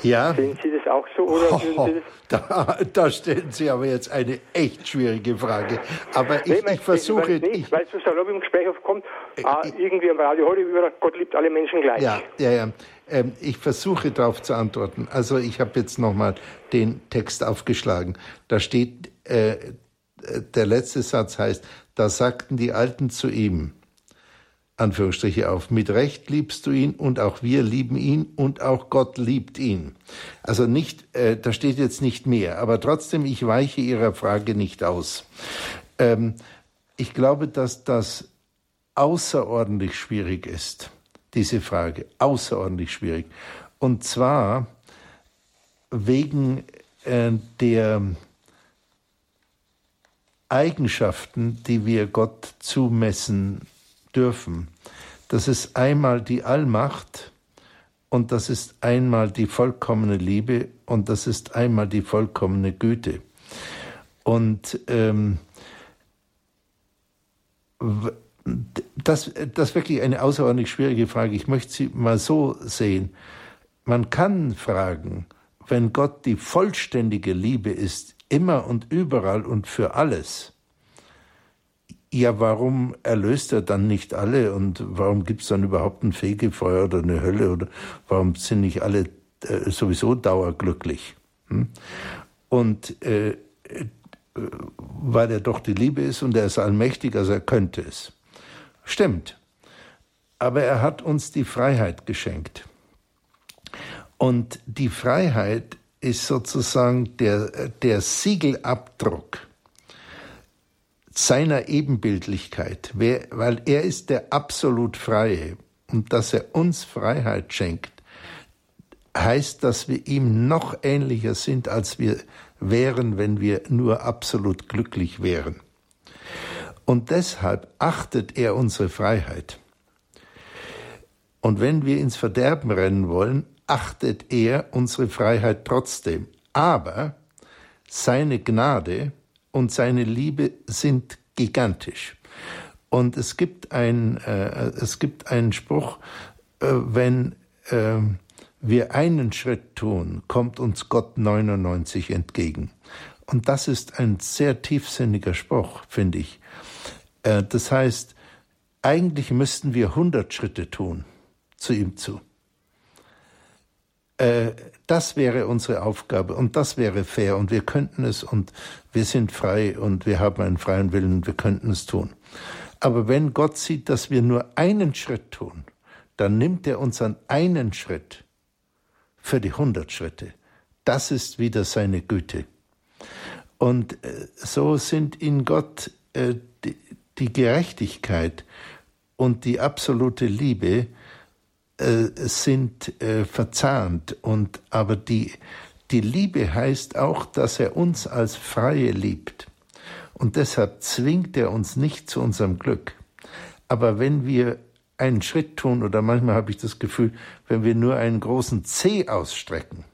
Speaker 2: Ja.
Speaker 4: Sehen Sie das auch so oder (laughs)
Speaker 2: oh, da, da, stellen Sie aber jetzt eine echt schwierige Frage. Aber ich, nee, ich versuche.
Speaker 4: Ich, nicht, weil zu salopp im Gespräch aufkommt, äh, ah, irgendwie am Radio heute über Gott liebt alle Menschen gleich.
Speaker 2: Ja, ja, ja. Ähm, ich versuche darauf zu antworten. Also ich habe jetzt nochmal den Text aufgeschlagen. Da steht, äh, der letzte Satz heißt, da sagten die Alten zu ihm, Anführungsstriche auf. Mit Recht liebst du ihn und auch wir lieben ihn und auch Gott liebt ihn. Also nicht, äh, da steht jetzt nicht mehr, aber trotzdem, ich weiche Ihrer Frage nicht aus. Ähm, ich glaube, dass das außerordentlich schwierig ist, diese Frage, außerordentlich schwierig. Und zwar wegen äh, der Eigenschaften, die wir Gott zumessen dürfen. Das ist einmal die Allmacht und das ist einmal die vollkommene Liebe und das ist einmal die vollkommene Güte. Und ähm, das, das ist wirklich eine außerordentlich schwierige Frage. Ich möchte sie mal so sehen. Man kann fragen, wenn Gott die vollständige Liebe ist, immer und überall und für alles, ja, warum erlöst er dann nicht alle und warum gibt es dann überhaupt ein Fegefeuer oder eine Hölle oder warum sind nicht alle äh, sowieso dauerglücklich? Hm? Und äh, äh, weil er doch die Liebe ist und er ist allmächtig, also er könnte es. Stimmt. Aber er hat uns die Freiheit geschenkt. Und die Freiheit ist sozusagen der, der Siegelabdruck seiner Ebenbildlichkeit, weil er ist der absolut Freie und dass er uns Freiheit schenkt, heißt, dass wir ihm noch ähnlicher sind, als wir wären, wenn wir nur absolut glücklich wären. Und deshalb achtet er unsere Freiheit. Und wenn wir ins Verderben rennen wollen, achtet er unsere Freiheit trotzdem. Aber seine Gnade und seine Liebe sind gigantisch. Und es gibt, ein, äh, es gibt einen Spruch, äh, wenn äh, wir einen Schritt tun, kommt uns Gott 99 entgegen. Und das ist ein sehr tiefsinniger Spruch, finde ich. Äh, das heißt, eigentlich müssten wir 100 Schritte tun zu ihm zu. Äh, das wäre unsere Aufgabe und das wäre fair und wir könnten es und wir sind frei und wir haben einen freien Willen und wir könnten es tun. Aber wenn Gott sieht, dass wir nur einen Schritt tun, dann nimmt er uns an einen Schritt für die hundert Schritte. Das ist wieder seine Güte. Und äh, so sind in Gott äh, die Gerechtigkeit und die absolute Liebe äh, sind äh, verzahnt und aber die die Liebe heißt auch, dass er uns als Freie liebt. Und deshalb zwingt er uns nicht zu unserem Glück. Aber wenn wir einen Schritt tun, oder manchmal habe ich das Gefühl, wenn wir nur einen großen C ausstrecken,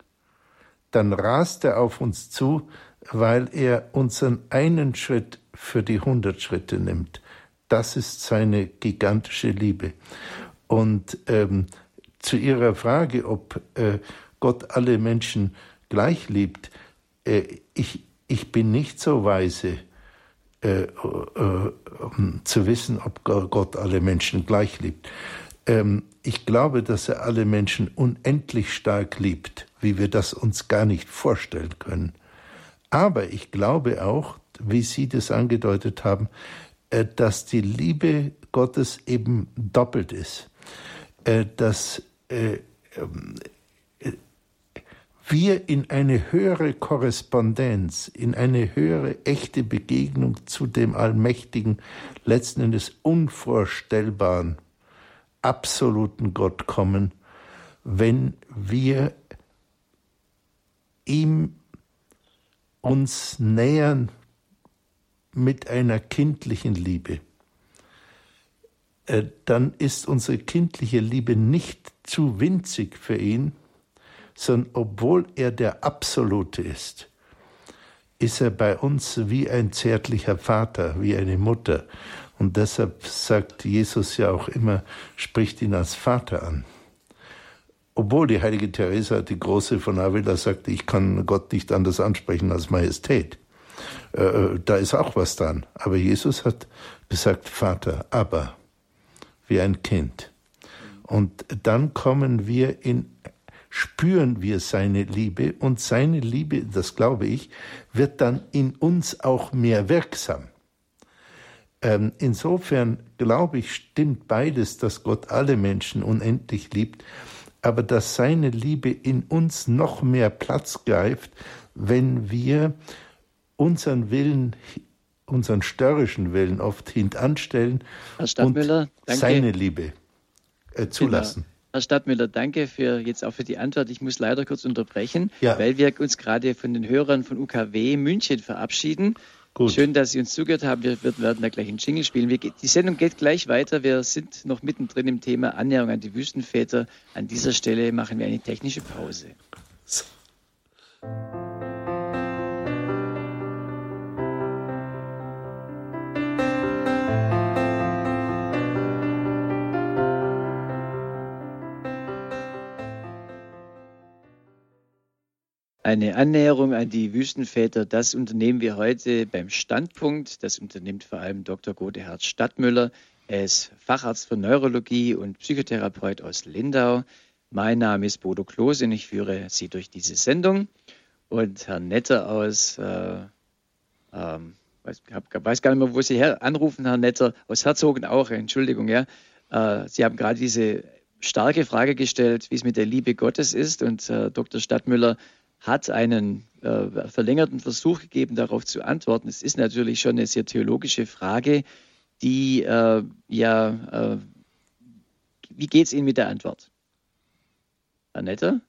Speaker 2: dann rast er auf uns zu, weil er unseren einen Schritt für die hundert Schritte nimmt. Das ist seine gigantische Liebe. Und ähm, zu Ihrer Frage, ob äh, Gott alle Menschen gleich liebt, äh, ich, ich bin nicht so weise, äh, äh um zu wissen, ob Gott alle Menschen gleich liebt. Ähm, ich glaube, dass er alle Menschen unendlich stark liebt, wie wir das uns gar nicht vorstellen können. Aber ich glaube auch, wie Sie das angedeutet haben, äh, dass die Liebe Gottes eben doppelt ist. Äh, dass äh, ähm, wir in eine höhere Korrespondenz, in eine höhere echte Begegnung zu dem allmächtigen, letzten Endes unvorstellbaren, absoluten Gott kommen, wenn wir ihm uns nähern mit einer kindlichen Liebe. Äh, dann ist unsere kindliche Liebe nicht zu winzig für ihn, sondern obwohl er der Absolute ist, ist er bei uns wie ein zärtlicher Vater, wie eine Mutter. Und deshalb sagt Jesus ja auch immer, spricht ihn als Vater an. Obwohl die heilige Teresa, die große von Avila, sagte, ich kann Gott nicht anders ansprechen als Majestät. Äh, äh, da ist auch was dran. Aber Jesus hat gesagt, Vater, aber, wie ein Kind. Und dann kommen wir in, spüren wir seine Liebe und seine Liebe, das glaube ich, wird dann in uns auch mehr wirksam. Ähm, insofern glaube ich, stimmt beides, dass Gott alle Menschen unendlich liebt, aber dass seine Liebe in uns noch mehr Platz greift, wenn wir unseren Willen, unseren störrischen Willen oft hintanstellen und seine Liebe äh, zulassen. Genau.
Speaker 1: Herr Stadtmüller, danke für jetzt auch für die Antwort. Ich muss leider kurz unterbrechen, ja. weil wir uns gerade von den Hörern von UKW München verabschieden. Gut. Schön, dass Sie uns zugehört haben. Wir werden da gleich einen Jingle spielen. Wir, die Sendung geht gleich weiter. Wir sind noch mittendrin im Thema Annäherung an die Wüstenväter. An dieser Stelle machen wir eine technische Pause. So. Eine Annäherung an die Wüstenväter, das unternehmen wir heute beim Standpunkt. Das unternimmt vor allem Dr. Godehard Stadtmüller. Er ist Facharzt für Neurologie und Psychotherapeut aus Lindau. Mein Name ist Bodo Klose und ich führe Sie durch diese Sendung. Und Herr Netter aus, äh, ähm, weiß, weiß, gar nicht mehr, wo Sie her anrufen, Herr Netter, aus Herzogen auch, Entschuldigung, ja. Äh, Sie haben gerade diese starke Frage gestellt, wie es mit der Liebe Gottes ist. Und äh, Dr. Stadtmüller hat einen äh, verlängerten Versuch gegeben, darauf zu antworten. Es ist natürlich schon eine sehr theologische Frage, die äh, ja, äh, wie geht es Ihnen mit der Antwort? Annette?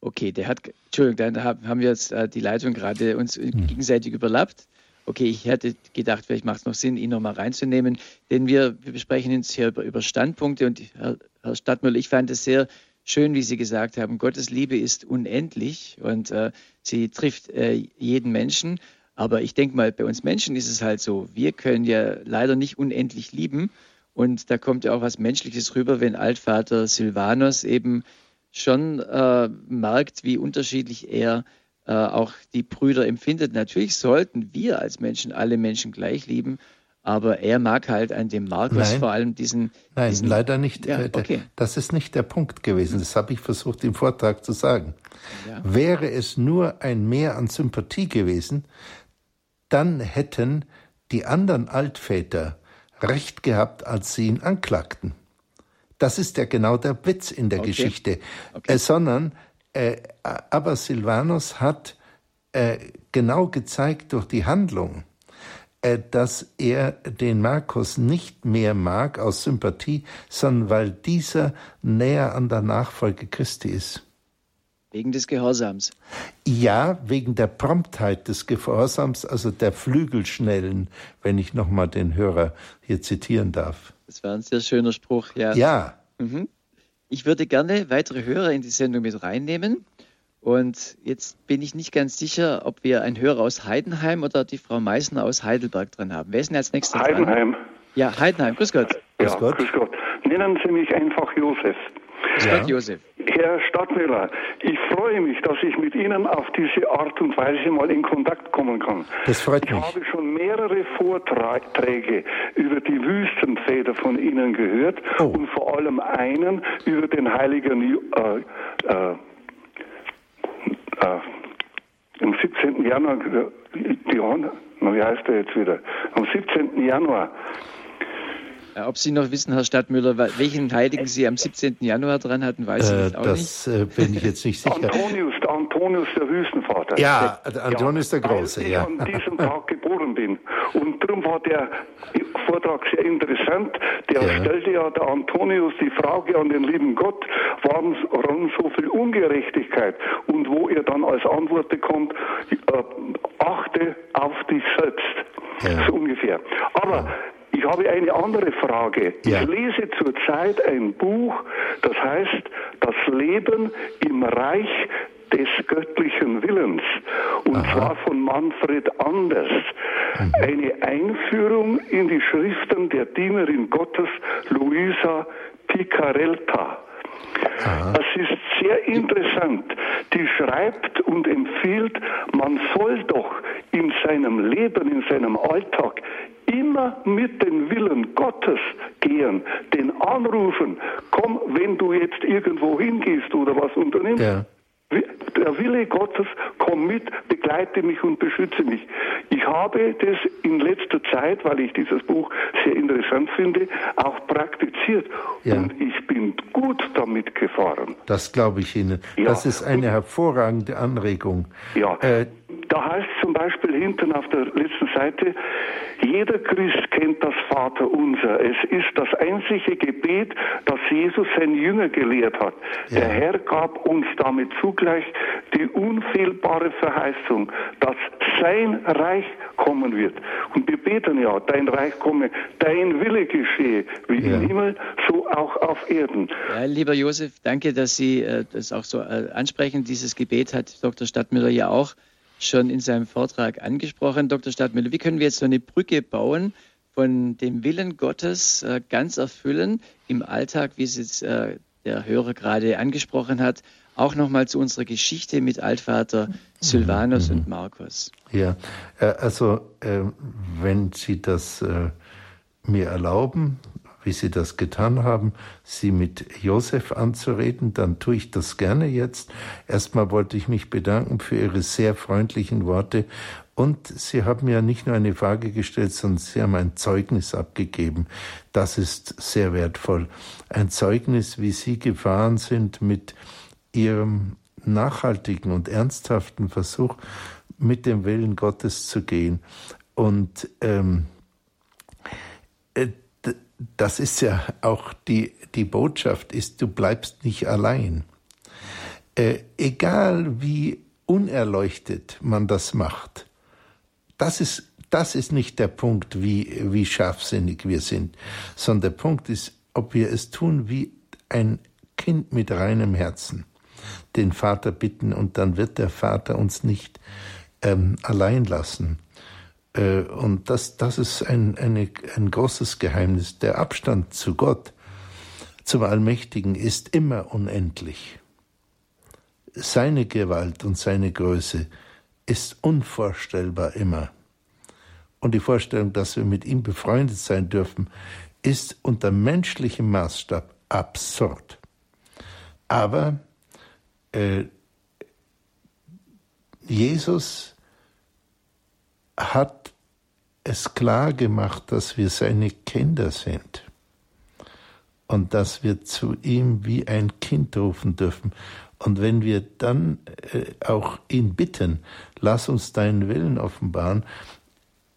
Speaker 1: Okay, der hat, Entschuldigung, dann haben wir jetzt äh, die Leitung gerade uns hm. gegenseitig überlappt. Okay, ich hätte gedacht, vielleicht macht es noch Sinn, ihn nochmal reinzunehmen, denn wir, wir besprechen uns hier über, über Standpunkte und Herr, Herr Stadtmüller, ich fand es sehr schön, wie Sie gesagt haben, Gottes Liebe ist unendlich und äh, sie trifft äh, jeden Menschen. Aber ich denke mal, bei uns Menschen ist es halt so, wir können ja leider nicht unendlich lieben. Und da kommt ja auch was Menschliches rüber, wenn Altvater Silvanus eben schon äh, merkt, wie unterschiedlich er äh, auch die Brüder empfindet. Natürlich sollten wir als Menschen alle Menschen gleich lieben, aber er mag halt an dem Markus Nein. vor allem diesen.
Speaker 2: Nein,
Speaker 1: diesen,
Speaker 2: leider nicht. Ja, äh, okay. Das ist nicht der Punkt gewesen. Das habe ich versucht im Vortrag zu sagen. Ja. Wäre es nur ein Mehr an Sympathie gewesen, dann hätten die anderen Altväter recht gehabt, als sie ihn anklagten. Das ist ja genau der Witz in der okay. Geschichte. Okay. Äh, sondern, äh, aber Silvanus hat äh, genau gezeigt durch die Handlung, dass er den Markus nicht mehr mag aus Sympathie, sondern weil dieser näher an der Nachfolge Christi ist.
Speaker 1: Wegen des Gehorsams.
Speaker 2: Ja, wegen der Promptheit des Gehorsams, also der Flügelschnellen, wenn ich nochmal den Hörer hier zitieren darf.
Speaker 1: Das war ein sehr schöner Spruch, ja.
Speaker 2: Ja.
Speaker 1: Mhm. Ich würde gerne weitere Hörer in die Sendung mit reinnehmen. Und jetzt bin ich nicht ganz sicher, ob wir einen Hörer aus Heidenheim oder die Frau Meißner aus Heidelberg drin haben. Wer ist denn als nächstes
Speaker 5: Heidenheim.
Speaker 1: Dran? Ja, Heidenheim. Grüß Gott.
Speaker 5: Ja, grüß Gott. grüß Gott. Nennen Sie mich einfach Josef.
Speaker 1: Grüß ja. Gott, Josef.
Speaker 5: Herr Stadtmüller, ich freue mich, dass ich mit Ihnen auf diese Art und Weise mal in Kontakt kommen kann.
Speaker 2: Das freut
Speaker 5: mich.
Speaker 2: Ich
Speaker 5: habe schon mehrere Vorträge über die Wüstenväter von Ihnen gehört oh. und vor allem einen über den heiligen äh, äh, äh, am 17. Januar, die, Johanna, wie heißt der jetzt wieder? Am 17. Januar
Speaker 1: ob Sie noch wissen, Herr Stadtmüller, welchen Heiligen Sie am 17. Januar dran hatten, weiß äh, ich auch
Speaker 2: das, nicht. Das äh, bin ich jetzt nicht (laughs) sicher.
Speaker 5: Antonius, der Antonius der Wüstenvater.
Speaker 2: Ja, der Antonius der Große,
Speaker 5: ja. Weil ich an diesem Tag geboren bin. Und darum war der Vortrag sehr interessant. Der ja. stellte ja der Antonius die Frage an den lieben Gott, warum, warum so viel Ungerechtigkeit? Und wo er dann als Antwort bekommt, äh, achte auf dich selbst. Ja. So ungefähr. Aber ja. Ich habe eine andere Frage. Ja. Ich lese zurzeit ein Buch, das heißt Das Leben im Reich des göttlichen Willens. Und Aha. zwar von Manfred Anders. Mhm. Eine Einführung in die Schriften der Dienerin Gottes Luisa Picarelta. Aha. Das ist sehr interessant. Die schreibt und empfiehlt, man soll doch in seinem Leben, in seinem Alltag immer mit dem Willen Gottes gehen, den anrufen, komm, wenn du jetzt irgendwo hingehst oder was unternimmst. Ja. Der Wille Gottes, komm mit, begleite mich und beschütze mich. Ich habe das in letzter Zeit, weil ich dieses Buch sehr interessant finde, auch praktiziert. Ja. Und ich bin gut damit gefahren.
Speaker 2: Das glaube ich Ihnen. Ja. Das ist eine hervorragende Anregung.
Speaker 5: Ja. Äh, da heißt zum Beispiel hinten auf der letzten Seite, jeder Christ kennt das Vaterunser. Es ist das einzige Gebet, das Jesus seinen Jünger gelehrt hat. Ja. Der Herr gab uns damit zugleich die unfehlbare Verheißung, dass sein Reich kommen wird. Und wir beten ja, dein Reich komme, dein Wille geschehe, wie ja. im Himmel, so auch auf Erden.
Speaker 1: Ja, lieber Josef, danke, dass Sie äh, das auch so äh, ansprechen. Dieses Gebet hat Dr. Stadtmüller ja auch schon in seinem Vortrag angesprochen. Dr. Stadtmüller, wie können wir jetzt so eine Brücke bauen von dem Willen Gottes äh, ganz erfüllen im Alltag, wie es jetzt äh, der Hörer gerade angesprochen hat, auch nochmal zu unserer Geschichte mit Altvater Silvanus mhm. und Markus.
Speaker 2: Ja, äh, also äh, wenn Sie das äh, mir erlauben, wie Sie das getan haben, Sie mit Josef anzureden, dann tue ich das gerne jetzt. Erstmal wollte ich mich bedanken für Ihre sehr freundlichen Worte und Sie haben ja nicht nur eine Frage gestellt, sondern Sie haben ein Zeugnis abgegeben. Das ist sehr wertvoll. Ein Zeugnis, wie Sie gefahren sind mit Ihrem nachhaltigen und ernsthaften Versuch, mit dem Willen Gottes zu gehen. Und ähm, äh, das ist ja auch die, die Botschaft ist, du bleibst nicht allein. Äh, egal wie unerleuchtet man das macht, das ist, das ist nicht der Punkt, wie, wie scharfsinnig wir sind, sondern der Punkt ist, ob wir es tun wie ein Kind mit reinem Herzen, den Vater bitten und dann wird der Vater uns nicht ähm, allein lassen. Äh, und das, das ist ein, eine, ein großes Geheimnis. Der Abstand zu Gott, zum Allmächtigen, ist immer unendlich. Seine Gewalt und seine Größe ist unvorstellbar immer. Und die Vorstellung, dass wir mit ihm befreundet sein dürfen, ist unter menschlichem Maßstab absurd. Aber äh, Jesus hat es klar gemacht, dass wir seine Kinder sind und dass wir zu ihm wie ein Kind rufen dürfen. Und wenn wir dann äh, auch ihn bitten, lass uns deinen Willen offenbaren,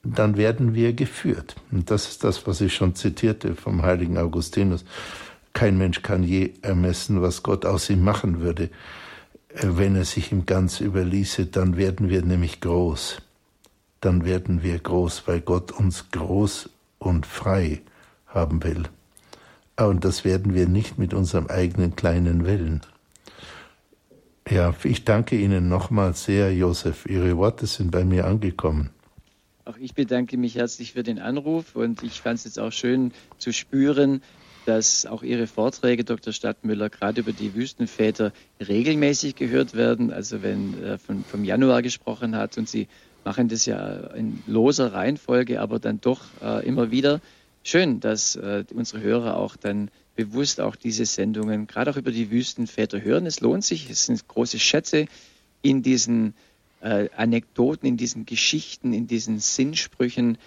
Speaker 2: dann werden wir geführt. Und das ist das, was ich schon zitierte vom heiligen Augustinus. Kein Mensch kann je ermessen, was Gott aus ihm machen würde. Äh, wenn er sich ihm ganz überließe, dann werden wir nämlich groß dann werden wir groß, weil Gott uns groß und frei haben will. Und das werden wir nicht mit unserem eigenen kleinen Willen. Ja, ich danke Ihnen nochmals sehr, Josef. Ihre Worte sind bei mir angekommen.
Speaker 1: Auch ich bedanke mich herzlich für den Anruf und ich fand es jetzt auch schön zu spüren, dass auch Ihre Vorträge, Dr. Stadtmüller, gerade über die Wüstenväter regelmäßig gehört werden. Also wenn er vom Januar gesprochen hat und Sie machen das ja in loser Reihenfolge, aber dann doch äh, immer wieder. Schön, dass äh, unsere Hörer auch dann bewusst auch diese Sendungen, gerade auch über die Wüstenväter hören. Es lohnt sich, es sind große Schätze in diesen äh, Anekdoten, in diesen Geschichten, in diesen Sinnsprüchen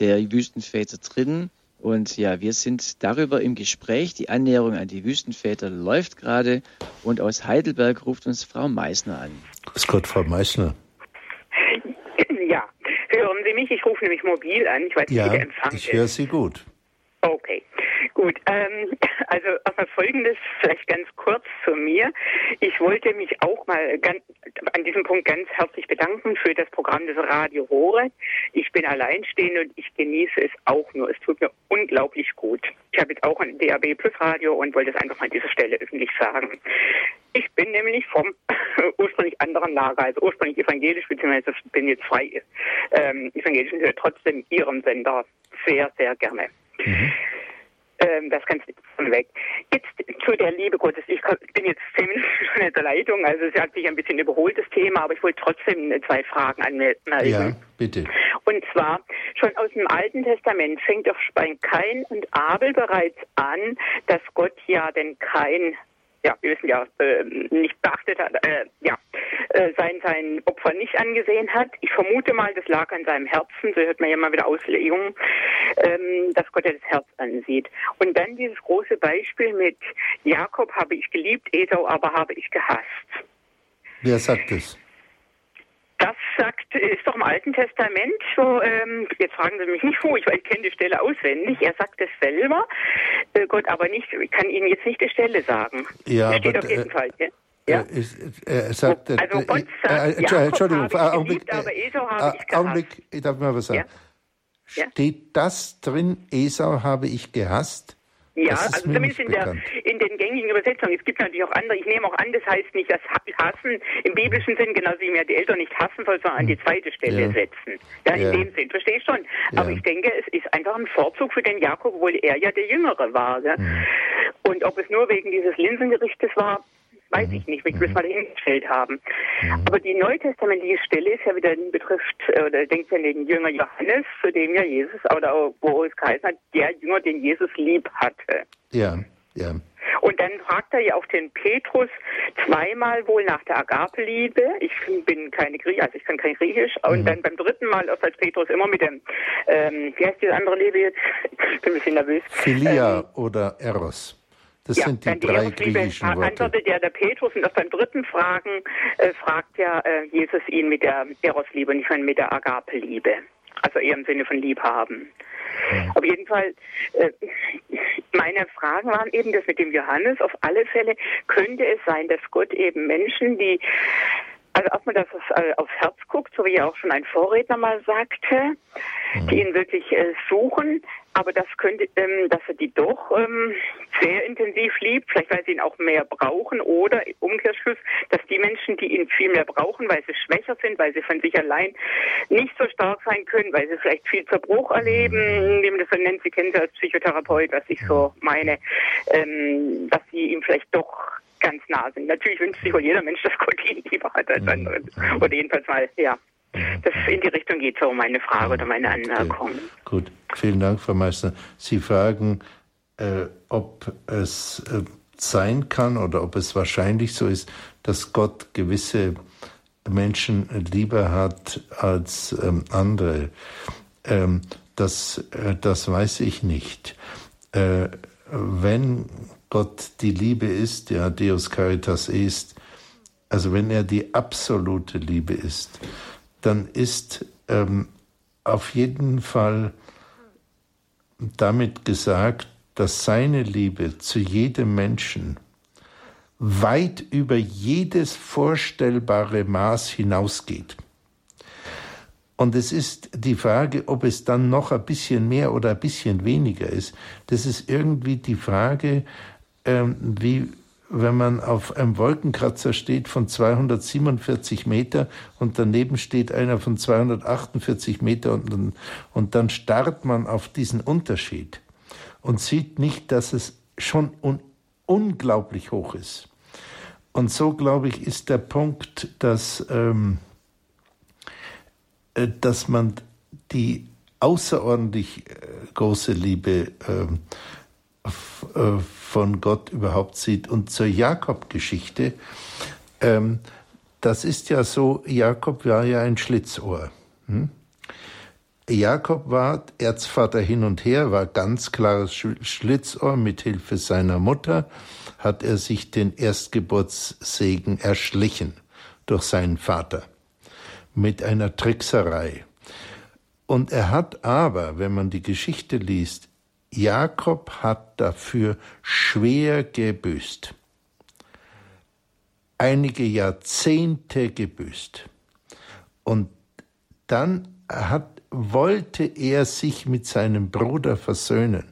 Speaker 1: der Wüstenväter drin. Und ja, wir sind darüber im Gespräch. Die Annäherung an die Wüstenväter läuft gerade. Und aus Heidelberg ruft uns Frau Meissner an.
Speaker 2: Grüß Gott, Frau Meissner.
Speaker 6: Hören Sie mich? Ich rufe nämlich mobil an. Ich weiß nicht,
Speaker 2: ja,
Speaker 6: wie der Empfang
Speaker 2: ich höre Sie gut.
Speaker 6: Okay, gut. Ähm, also erstmal Folgendes, vielleicht ganz kurz zu mir. Ich wollte mich auch mal ganz, an diesem Punkt ganz herzlich bedanken für das Programm des Radio Hore. Ich bin alleinstehend und ich genieße es auch nur. Es tut mir unglaublich gut. Ich habe jetzt auch ein DAB Plus Radio und wollte es einfach mal an dieser Stelle öffentlich sagen. Ich bin nämlich vom (laughs) ursprünglich anderen Lager, also ursprünglich evangelisch, beziehungsweise bin jetzt frei ähm, evangelisch und höre trotzdem Ihren Sender sehr, sehr gerne. Mhm. Ähm, das ganz von weg. Jetzt zu der Liebe Gottes. Ich bin jetzt zehn Minuten schon (laughs) in der Leitung, also es hat sich ein bisschen überholt, das Thema, aber ich wollte trotzdem zwei Fragen anmelden.
Speaker 2: Ja, bitte.
Speaker 6: Und zwar, schon aus dem Alten Testament fängt doch bei Kain und Abel bereits an, dass Gott ja den Kain ja, wir wissen ja, äh, nicht beachtet hat, äh, ja, äh, sein, sein Opfer nicht angesehen hat. Ich vermute mal, das lag an seinem Herzen, so hört man ja mal wieder Auslegungen, ähm, dass Gott ja das Herz ansieht. Und dann dieses große Beispiel mit Jakob habe ich geliebt, Esau aber habe ich gehasst.
Speaker 2: Wer sagt das?
Speaker 6: Das sagt, ist doch im Alten Testament so, ähm, jetzt fragen Sie mich nicht wo, ich, ich kenne die Stelle auswendig, er sagt es selber, äh, Gott aber nicht, ich kann Ihnen jetzt nicht die Stelle sagen.
Speaker 2: Ja,
Speaker 6: das steht
Speaker 2: aber,
Speaker 6: auf jeden
Speaker 2: äh,
Speaker 6: Fall. Ja? Ja?
Speaker 2: Er sagt,
Speaker 6: also Gott sagt,
Speaker 2: äh, äh, Entschuldigung,
Speaker 6: Jakob habe Augenblick, geliebt, aber Esau habe ich.
Speaker 2: Augenblick, ich darf mal was sagen. Ja? Steht das drin, Esau habe ich gehasst?
Speaker 6: Ja, also zumindest in, der, in, den gängigen Übersetzungen. Es gibt natürlich auch andere. Ich nehme auch an, das heißt nicht das Hassen im biblischen Sinn, genauso wie man die Eltern nicht hassen soll, sondern an die hm. zweite Stelle ja. setzen. Ja, in ja. dem Sinn. Verstehe ich schon. Ja. Aber ich denke, es ist einfach ein Vorzug für den Jakob, obwohl er ja der Jüngere war. Ja? Mhm. Und ob es nur wegen dieses Linsengerichtes war, weiß ich nicht, ich will es mal hingestellt haben. Aber die neutestamentliche Stelle ist ja wieder betrifft, oder denkt ja an den Jünger Johannes, zu dem ja Jesus, oder auch, wo es geheißen hat, der Jünger, den Jesus lieb hatte.
Speaker 2: Ja, ja.
Speaker 6: Und dann fragt er ja auch den Petrus zweimal wohl nach der Agape-Liebe. Ich bin keine Grieche, also ich kann kein Griechisch. Und mhm. dann beim dritten Mal als Petrus immer mit dem, ähm, wie heißt diese andere Liebe jetzt? Ich (laughs) bin ein bisschen nervös.
Speaker 2: Philia ähm, oder Eros. Das ja, sind die drei griechischen Worte.
Speaker 6: Antwortet ja der Petrus und auf beim dritten Fragen äh, fragt ja äh, Jesus ihn mit der Eros-Liebe, nicht mit der Agape-Liebe. Also eher im Sinne von Liebhaben. Ja. Auf jeden Fall, äh, meine Fragen waren eben das mit dem Johannes. Auf alle Fälle könnte es sein, dass Gott eben Menschen, die also ob man das äh, aufs Herz guckt, so wie ja auch schon ein Vorredner mal sagte, mhm. die ihn wirklich äh, suchen, aber das könnte, ähm, dass er die doch ähm, sehr intensiv liebt, vielleicht weil sie ihn auch mehr brauchen oder Umkehrschluss, dass die Menschen, die ihn viel mehr brauchen, weil sie schwächer sind, weil sie von sich allein nicht so stark sein können, weil sie vielleicht viel Zerbruch erleben, man das so nennt, Sie kennen sie als Psychotherapeut, was ich so meine, ähm, dass sie ihm vielleicht doch ganz nah sind. Natürlich wünscht sich wohl jeder Mensch, dass Gott ihn lieber hat als andere. Oder jedenfalls mal, ja. Das in die Richtung geht so meine Frage oder meine Anmerkung. Okay.
Speaker 2: Gut, vielen Dank, Frau Meister. Sie fragen, äh, ob es äh, sein kann oder ob es wahrscheinlich so ist, dass Gott gewisse Menschen lieber hat als ähm, andere. Ähm, das, äh, das weiß ich nicht. Äh, wenn Gott die Liebe ist, ja, Deus Caritas ist, also wenn er die absolute Liebe ist, dann ist ähm, auf jeden Fall damit gesagt, dass seine Liebe zu jedem Menschen weit über jedes vorstellbare Maß hinausgeht. Und es ist die Frage, ob es dann noch ein bisschen mehr oder ein bisschen weniger ist. Das ist irgendwie die Frage, ähm, wie wenn man auf einem Wolkenkratzer steht von 247 Meter und daneben steht einer von 248 Meter und, dann, und dann starrt man auf diesen Unterschied und sieht nicht, dass es schon un unglaublich hoch ist. Und so, glaube ich, ist der Punkt, dass, ähm, äh, dass man die außerordentlich äh, große Liebe ähm, äh, von Gott überhaupt sieht. Und zur Jakob-Geschichte, ähm, das ist ja so, Jakob war ja ein Schlitzohr. Hm? Jakob war Erzvater hin und her, war ganz klares Schlitzohr. Mit Hilfe seiner Mutter hat er sich den Erstgeburtssegen erschlichen durch seinen Vater mit einer Trickserei. Und er hat aber, wenn man die Geschichte liest, Jakob hat dafür schwer gebüßt. einige Jahrzehnte gebüßt. Und dann hat, wollte er sich mit seinem Bruder versöhnen.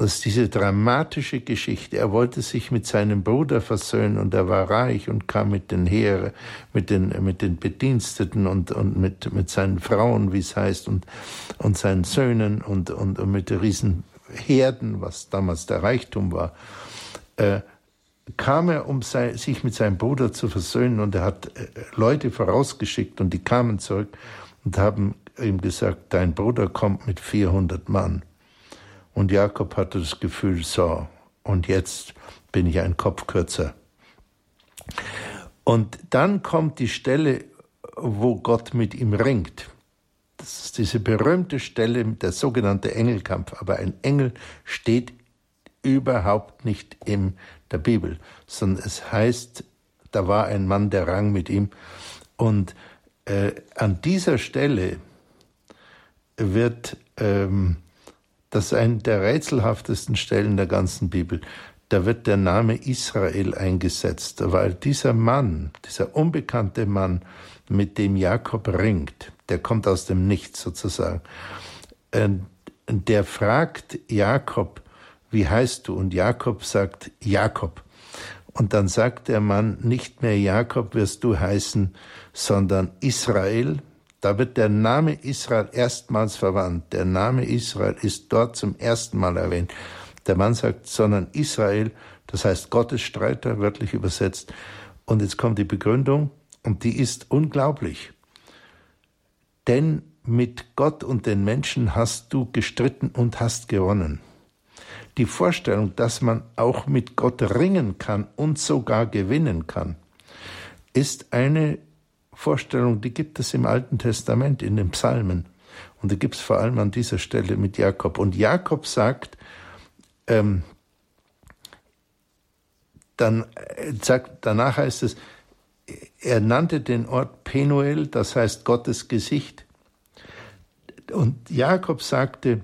Speaker 2: Ist diese dramatische Geschichte. Er wollte sich mit seinem Bruder versöhnen und er war reich und kam mit den Heere, mit den, mit den Bediensteten und, und mit, mit seinen Frauen, wie es heißt, und, und seinen Söhnen und, und, und mit den Riesenherden, was damals der Reichtum war. Äh, kam er, um sei, sich mit seinem Bruder zu versöhnen und er hat äh, Leute vorausgeschickt und die kamen zurück und haben ihm gesagt, dein Bruder kommt mit 400 Mann. Und Jakob hatte das Gefühl, so, und jetzt bin ich ein Kopf kürzer. Und dann kommt die Stelle, wo Gott mit ihm ringt. Das ist diese berühmte Stelle, der sogenannte Engelkampf. Aber ein Engel steht überhaupt nicht in der Bibel, sondern es heißt, da war ein Mann, der rang mit ihm. Und äh, an dieser Stelle wird ähm, das ist eine der rätselhaftesten Stellen der ganzen Bibel. Da wird der Name Israel eingesetzt, weil dieser Mann, dieser unbekannte Mann, mit dem Jakob ringt, der kommt aus dem Nichts sozusagen, der fragt Jakob, wie heißt du? Und Jakob sagt Jakob. Und dann sagt der Mann, nicht mehr Jakob wirst du heißen, sondern Israel, da wird der Name Israel erstmals verwandt. Der Name Israel ist dort zum ersten Mal erwähnt. Der Mann sagt, sondern Israel, das heißt Gottesstreiter, wörtlich übersetzt. Und jetzt kommt die Begründung, und die ist unglaublich. Denn mit Gott und den Menschen hast du gestritten und hast gewonnen. Die Vorstellung, dass man auch mit Gott ringen kann und sogar gewinnen kann, ist eine Vorstellung, die gibt es im Alten Testament, in den Psalmen. Und die gibt es vor allem an dieser Stelle mit Jakob. Und Jakob sagt, ähm, dann äh, sagt, danach heißt es, er nannte den Ort Penuel, das heißt Gottes Gesicht. Und Jakob sagte,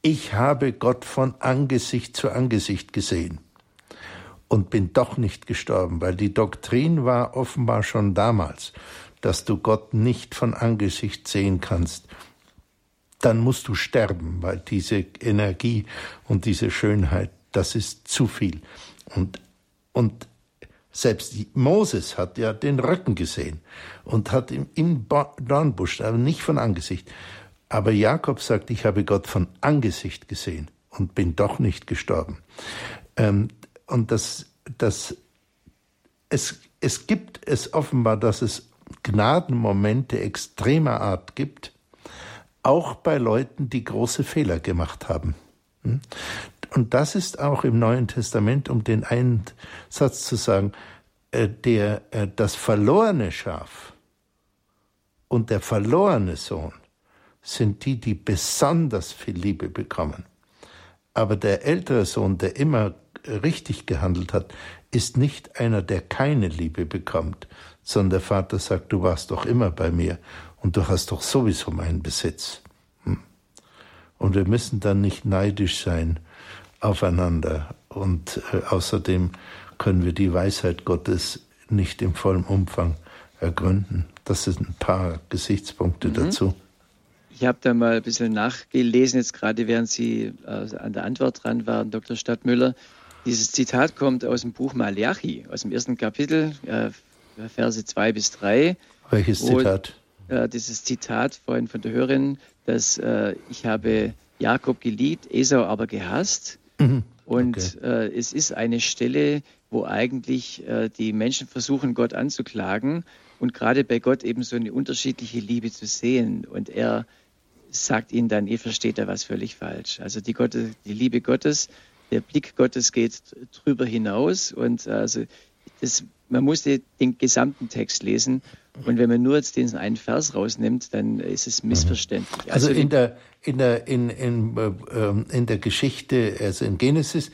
Speaker 2: ich habe Gott von Angesicht zu Angesicht gesehen und bin doch nicht gestorben, weil die Doktrin war offenbar schon damals, dass du Gott nicht von Angesicht sehen kannst. Dann musst du sterben, weil diese Energie und diese Schönheit, das ist zu viel. Und, und selbst Moses hat ja den Rücken gesehen und hat im, im Dornbusch, aber nicht von Angesicht. Aber Jakob sagt, ich habe Gott von Angesicht gesehen und bin doch nicht gestorben. Ähm, und das, das, es, es gibt es offenbar, dass es Gnadenmomente extremer Art gibt, auch bei Leuten, die große Fehler gemacht haben. Hm? Und das ist auch im Neuen Testament, um den einen Satz zu sagen, äh, der, äh, das verlorene Schaf und der verlorene Sohn sind die, die besonders viel Liebe bekommen. Aber der ältere Sohn, der immer richtig gehandelt hat, ist nicht einer, der keine Liebe bekommt, sondern der Vater sagt, du warst doch immer bei mir und du hast doch sowieso meinen Besitz. Hm. Und wir müssen dann nicht neidisch sein aufeinander. Und äh, außerdem können wir die Weisheit Gottes nicht im vollen Umfang ergründen. Das sind ein paar Gesichtspunkte mhm. dazu.
Speaker 1: Ich habe da mal ein bisschen nachgelesen, jetzt gerade während Sie äh, an der Antwort dran waren, Dr. Stadtmüller. Dieses Zitat kommt aus dem Buch Malachi, aus dem ersten Kapitel, äh, Verse 2 bis 3.
Speaker 2: Welches Zitat?
Speaker 1: Äh, dieses Zitat vorhin von der Hörerin, dass äh, ich habe Jakob geliebt, Esau aber gehasst. Mhm. Und okay. Äh, es ist eine Stelle, wo eigentlich äh, die Menschen versuchen, Gott anzuklagen und gerade bei Gott eben so eine unterschiedliche Liebe zu sehen. Und er sagt ihnen dann, ihr versteht da was völlig falsch. Also die, Gott, die Liebe Gottes der Blick Gottes geht drüber hinaus und also das, man muss den, den gesamten Text lesen und wenn man nur jetzt diesen einen Vers rausnimmt, dann ist es mhm. missverständlich.
Speaker 2: Also, also in der in der in, in, ähm, in der Geschichte, also in Genesis,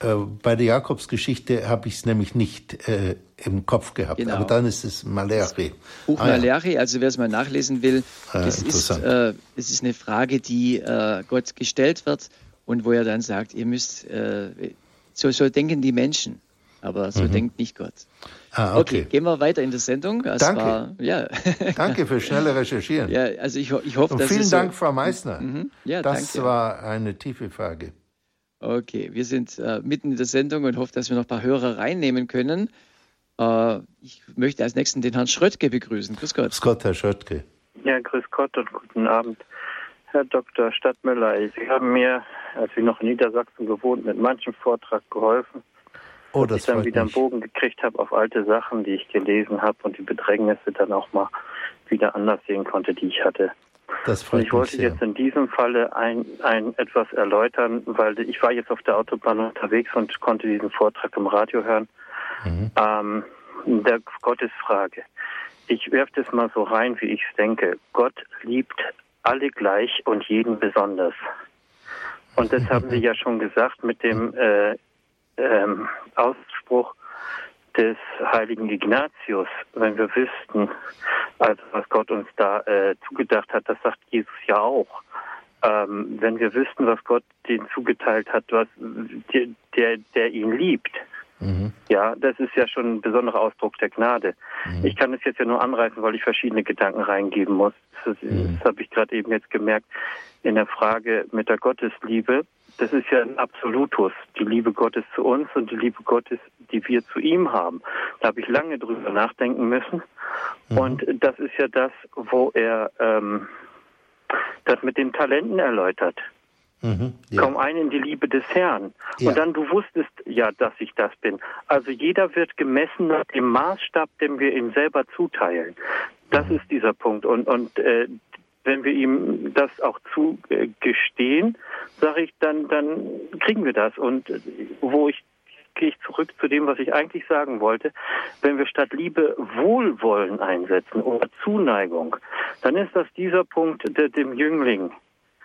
Speaker 2: äh, bei der Jakobsgeschichte habe ich es nämlich nicht äh, im Kopf gehabt. Genau. Aber dann ist es Malachi.
Speaker 1: Buch ah, Malachi, ja. also wer es mal nachlesen will, ah, es, ist, äh, es ist eine Frage, die äh, Gott gestellt wird und wo er dann sagt, ihr müsst, äh, so, so denken die Menschen. Aber so mhm. denkt nicht Gott.
Speaker 2: Ah, okay. okay.
Speaker 1: gehen wir weiter in der Sendung.
Speaker 2: Das Danke. War, ja. danke für schnelle Recherchieren.
Speaker 1: Ja, also ich, ich hoffe,
Speaker 2: Und
Speaker 1: dass
Speaker 2: vielen
Speaker 1: so
Speaker 2: Dank, Frau Meissner. Mhm. Ja, das danke. war eine tiefe Frage.
Speaker 1: Okay, wir sind äh, mitten in der Sendung und hoffe, dass wir noch ein paar Hörer reinnehmen können. Äh, ich möchte als nächsten den Herrn Schröttke begrüßen. Grüß Gott.
Speaker 2: Grüß Gott, Herr Schröttke.
Speaker 7: Ja, grüß Gott und guten Abend. Herr Dr. Stadtmüller, Sie haben mir, als ich noch in Niedersachsen gewohnt, mit manchem Vortrag geholfen. Oh, das ich dann wieder einen Bogen gekriegt habe auf alte Sachen, die ich gelesen habe und die Bedrängnisse dann auch mal wieder anders sehen konnte, die ich hatte.
Speaker 2: Das freut
Speaker 7: und ich wollte
Speaker 2: mich
Speaker 7: jetzt in diesem Falle ein, ein etwas erläutern, weil ich war jetzt auf der Autobahn unterwegs und konnte diesen Vortrag im Radio hören. Mhm. Ähm, der Gottesfrage. Ich werfe das mal so rein, wie ich es denke. Gott liebt alle gleich und jeden besonders. Und das haben Sie ja schon gesagt mit dem äh, ähm, Ausspruch des heiligen Ignatius, wenn wir wüssten, also was Gott uns da äh, zugedacht hat, das sagt Jesus ja auch. Ähm, wenn wir wüssten, was Gott den zugeteilt hat, was der, der ihn liebt, Mhm. Ja, das ist ja schon ein besonderer Ausdruck der Gnade. Mhm. Ich kann es jetzt ja nur anreißen, weil ich verschiedene Gedanken reingeben muss. Das, mhm. das habe ich gerade eben jetzt gemerkt in der Frage mit der Gottesliebe. Das ist ja ein Absolutus, die Liebe Gottes zu uns und die Liebe Gottes, die wir zu ihm haben. Da habe ich lange drüber nachdenken müssen. Mhm. Und das ist ja das, wo er ähm, das mit den Talenten erläutert. Mhm, ja. Komm ein in die Liebe des Herrn. Ja. Und dann du wusstest ja, dass ich das bin. Also jeder wird gemessen nach dem Maßstab, den wir ihm selber zuteilen. Das mhm. ist dieser Punkt. Und, und äh, wenn wir ihm das auch zugestehen, sage ich, dann, dann kriegen wir das. Und wo ich gehe ich zurück zu dem, was ich eigentlich sagen wollte. Wenn wir statt Liebe Wohlwollen einsetzen oder Zuneigung, dann ist das dieser Punkt der, dem Jüngling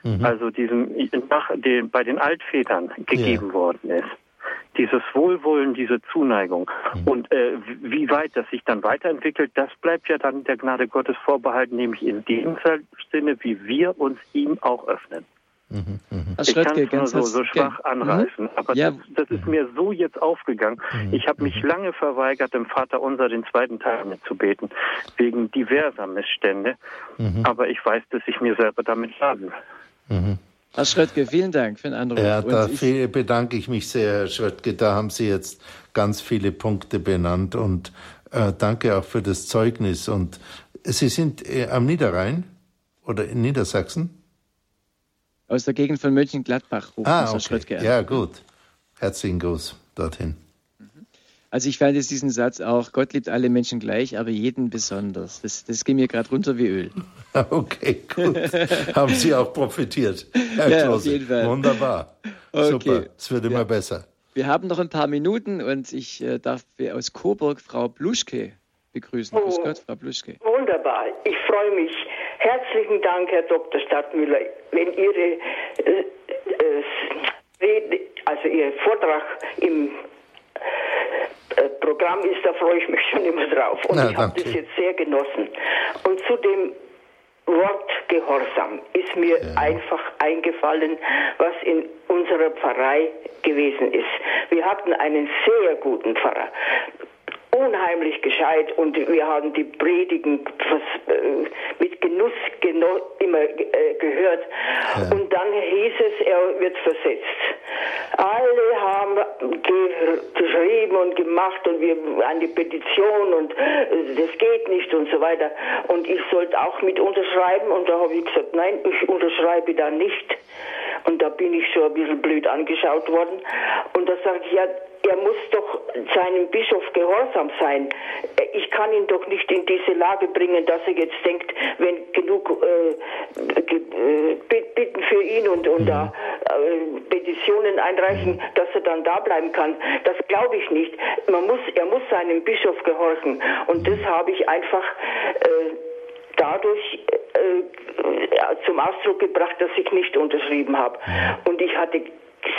Speaker 7: mhm. also diesem nach den, bei den Altvätern gegeben ja. worden ist. Dieses Wohlwollen, diese Zuneigung. Mhm. Und äh, wie weit das sich dann weiterentwickelt, das bleibt ja dann der Gnade Gottes vorbehalten, nämlich in dem Sinne, wie wir uns ihm auch öffnen. Mhm, mh. Ich kann es nur so, so schwach anreißen, mhm. aber ja. das, das, ist mir so jetzt aufgegangen. Mhm. Ich habe mich mhm. lange verweigert, dem Vater unser den zweiten Teil mitzubeten, wegen diverser Missstände. Mhm. Aber ich weiß, dass ich mir selber damit schaden
Speaker 1: Mhm. Herr Schröttke, vielen Dank für den Anruf.
Speaker 2: Ja, da ich bedanke ich mich sehr, Herr Schröttke. Da haben Sie jetzt ganz viele Punkte benannt und äh, danke auch für das Zeugnis. Und Sie sind äh, am Niederrhein oder in Niedersachsen?
Speaker 1: Aus der Gegend von Mönchengladbach
Speaker 2: ruft ah, okay. Schröttke an. Ja, gut. Herzlichen Gruß dorthin.
Speaker 1: Also ich fand jetzt diesen Satz auch, Gott liebt alle Menschen gleich, aber jeden besonders. Das, das ging mir gerade runter wie Öl. (laughs)
Speaker 2: Okay, gut. (laughs) Haben Sie auch profitiert, Herr ja, Klose. auf jeden Fall. Wunderbar. Okay. Super, es wird immer ja. besser.
Speaker 1: Wir haben noch ein paar Minuten und ich äh, darf aus Coburg Frau Bluschke begrüßen.
Speaker 8: Oh, Grüß Gott, Frau Bluschke. Wunderbar, ich freue mich. Herzlichen Dank, Herr Dr. Stadtmüller, wenn Ihre äh, äh, Rede, also Ihr Vortrag im Programm ist, da freue ich mich schon immer drauf. Und Na, ich habe das jetzt sehr genossen. Und zu dem Wort Gehorsam ist mir ja. einfach eingefallen, was in unserer Pfarrei gewesen ist. Wir hatten einen sehr guten Pfarrer unheimlich gescheit und wir haben die Predigen äh, mit Genuss immer äh, gehört. Ja. Und dann hieß es, er wird versetzt. Alle haben ge geschrieben und gemacht und wir eine Petition und äh, das geht nicht und so weiter. Und ich sollte auch mit unterschreiben und da habe ich gesagt, nein, ich unterschreibe da nicht. Und da bin ich schon ein bisschen blöd angeschaut worden. Und da sage ich, ja, er muss doch seinem Bischof gehorsam sein. Ich kann ihn doch nicht in diese Lage bringen, dass er jetzt denkt, wenn genug äh, äh bitten für ihn und, und da äh, Petitionen einreichen, dass er dann da bleiben kann. Das glaube ich nicht. Man muss, er muss seinem Bischof gehorchen. Und das habe ich einfach äh, dadurch äh, zum Ausdruck gebracht, dass ich nicht unterschrieben habe. Und ich hatte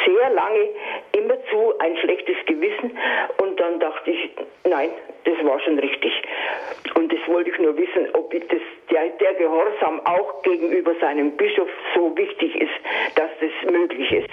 Speaker 8: sehr lange immerzu ein schlechtes Gewissen und dann dachte ich, nein, das war schon richtig. Und das wollte ich nur wissen, ob das, der, der Gehorsam auch gegenüber seinem Bischof so wichtig ist, dass das möglich ist.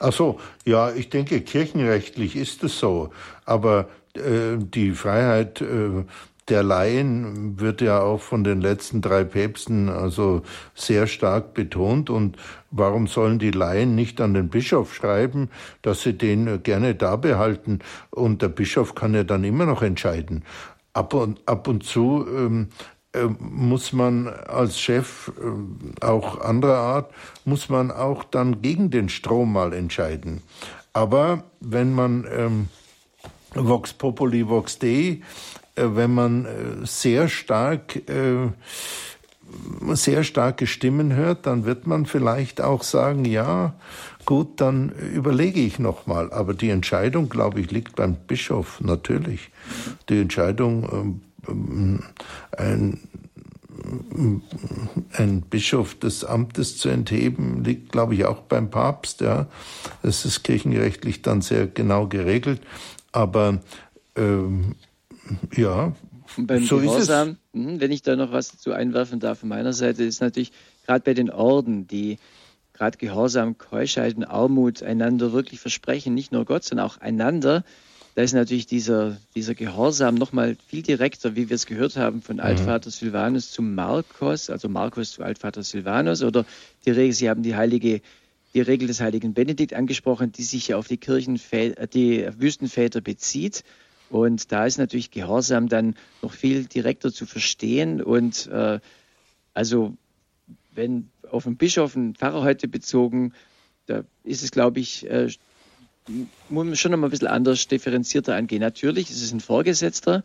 Speaker 2: Ach so, ja, ich denke, kirchenrechtlich ist es so. Aber äh, die Freiheit äh, der Laien wird ja auch von den letzten drei Päpsten also sehr stark betont. Und warum sollen die Laien nicht an den Bischof schreiben, dass sie den gerne da behalten? Und der Bischof kann ja dann immer noch entscheiden. Ab und, ab und zu ähm, äh, muss man als Chef äh, auch anderer Art, muss man auch dann gegen den Strom mal entscheiden. Aber wenn man ähm, Vox Populi, Vox Dei äh, wenn man äh, sehr stark äh, sehr starke Stimmen hört, dann wird man vielleicht auch sagen, ja, gut, dann überlege ich nochmal. Aber die Entscheidung, glaube ich, liegt beim Bischof, natürlich. Die Entscheidung, ähm, ein, ein Bischof des Amtes zu entheben, liegt, glaube ich, auch beim Papst. Ja, das ist kirchenrechtlich dann sehr genau geregelt. Aber ähm, ja,
Speaker 1: und beim so Gehorsam, hm, wenn ich da noch was dazu einwerfen darf von meiner Seite, ist natürlich gerade bei den Orden, die gerade Gehorsam, Keuschheit und Armut einander wirklich versprechen, nicht nur Gott, sondern auch einander, da ist natürlich dieser, dieser Gehorsam nochmal viel direkter, wie wir es gehört haben, von mhm. Altvater Silvanus zu Markus, also Markus zu Altvater Silvanus, oder die Regel, Sie haben die heilige, die Regel des heiligen Benedikt angesprochen, die sich ja auf die Kirchenväter, die Wüstenväter bezieht. Und da ist natürlich Gehorsam dann noch viel direkter zu verstehen. Und äh, also wenn auf einen Bischof, einen Pfarrer heute bezogen, da ist es, glaube ich, äh, muss man schon noch mal ein bisschen anders differenzierter angehen. Natürlich ist es ein Vorgesetzter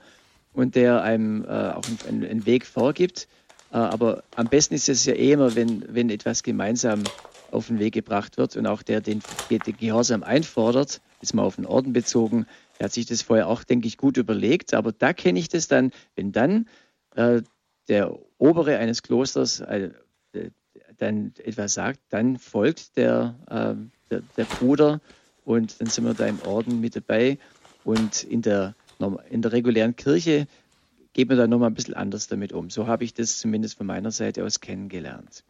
Speaker 1: und der einem äh, auch einen, einen, Weg vorgibt. Äh, aber am besten ist es ja eh immer, wenn, wenn etwas gemeinsam auf den Weg gebracht wird und auch der den, den Gehorsam einfordert, ist mal auf den Orden bezogen, er hat sich das vorher auch, denke ich, gut überlegt. Aber da kenne ich das dann, wenn dann äh, der Obere eines Klosters äh, dann etwas sagt, dann folgt der, äh, der, der, Bruder und dann sind wir da im Orden mit dabei. Und in der, in der regulären Kirche geht man da nochmal ein bisschen anders damit um. So habe ich das zumindest von meiner Seite aus kennengelernt.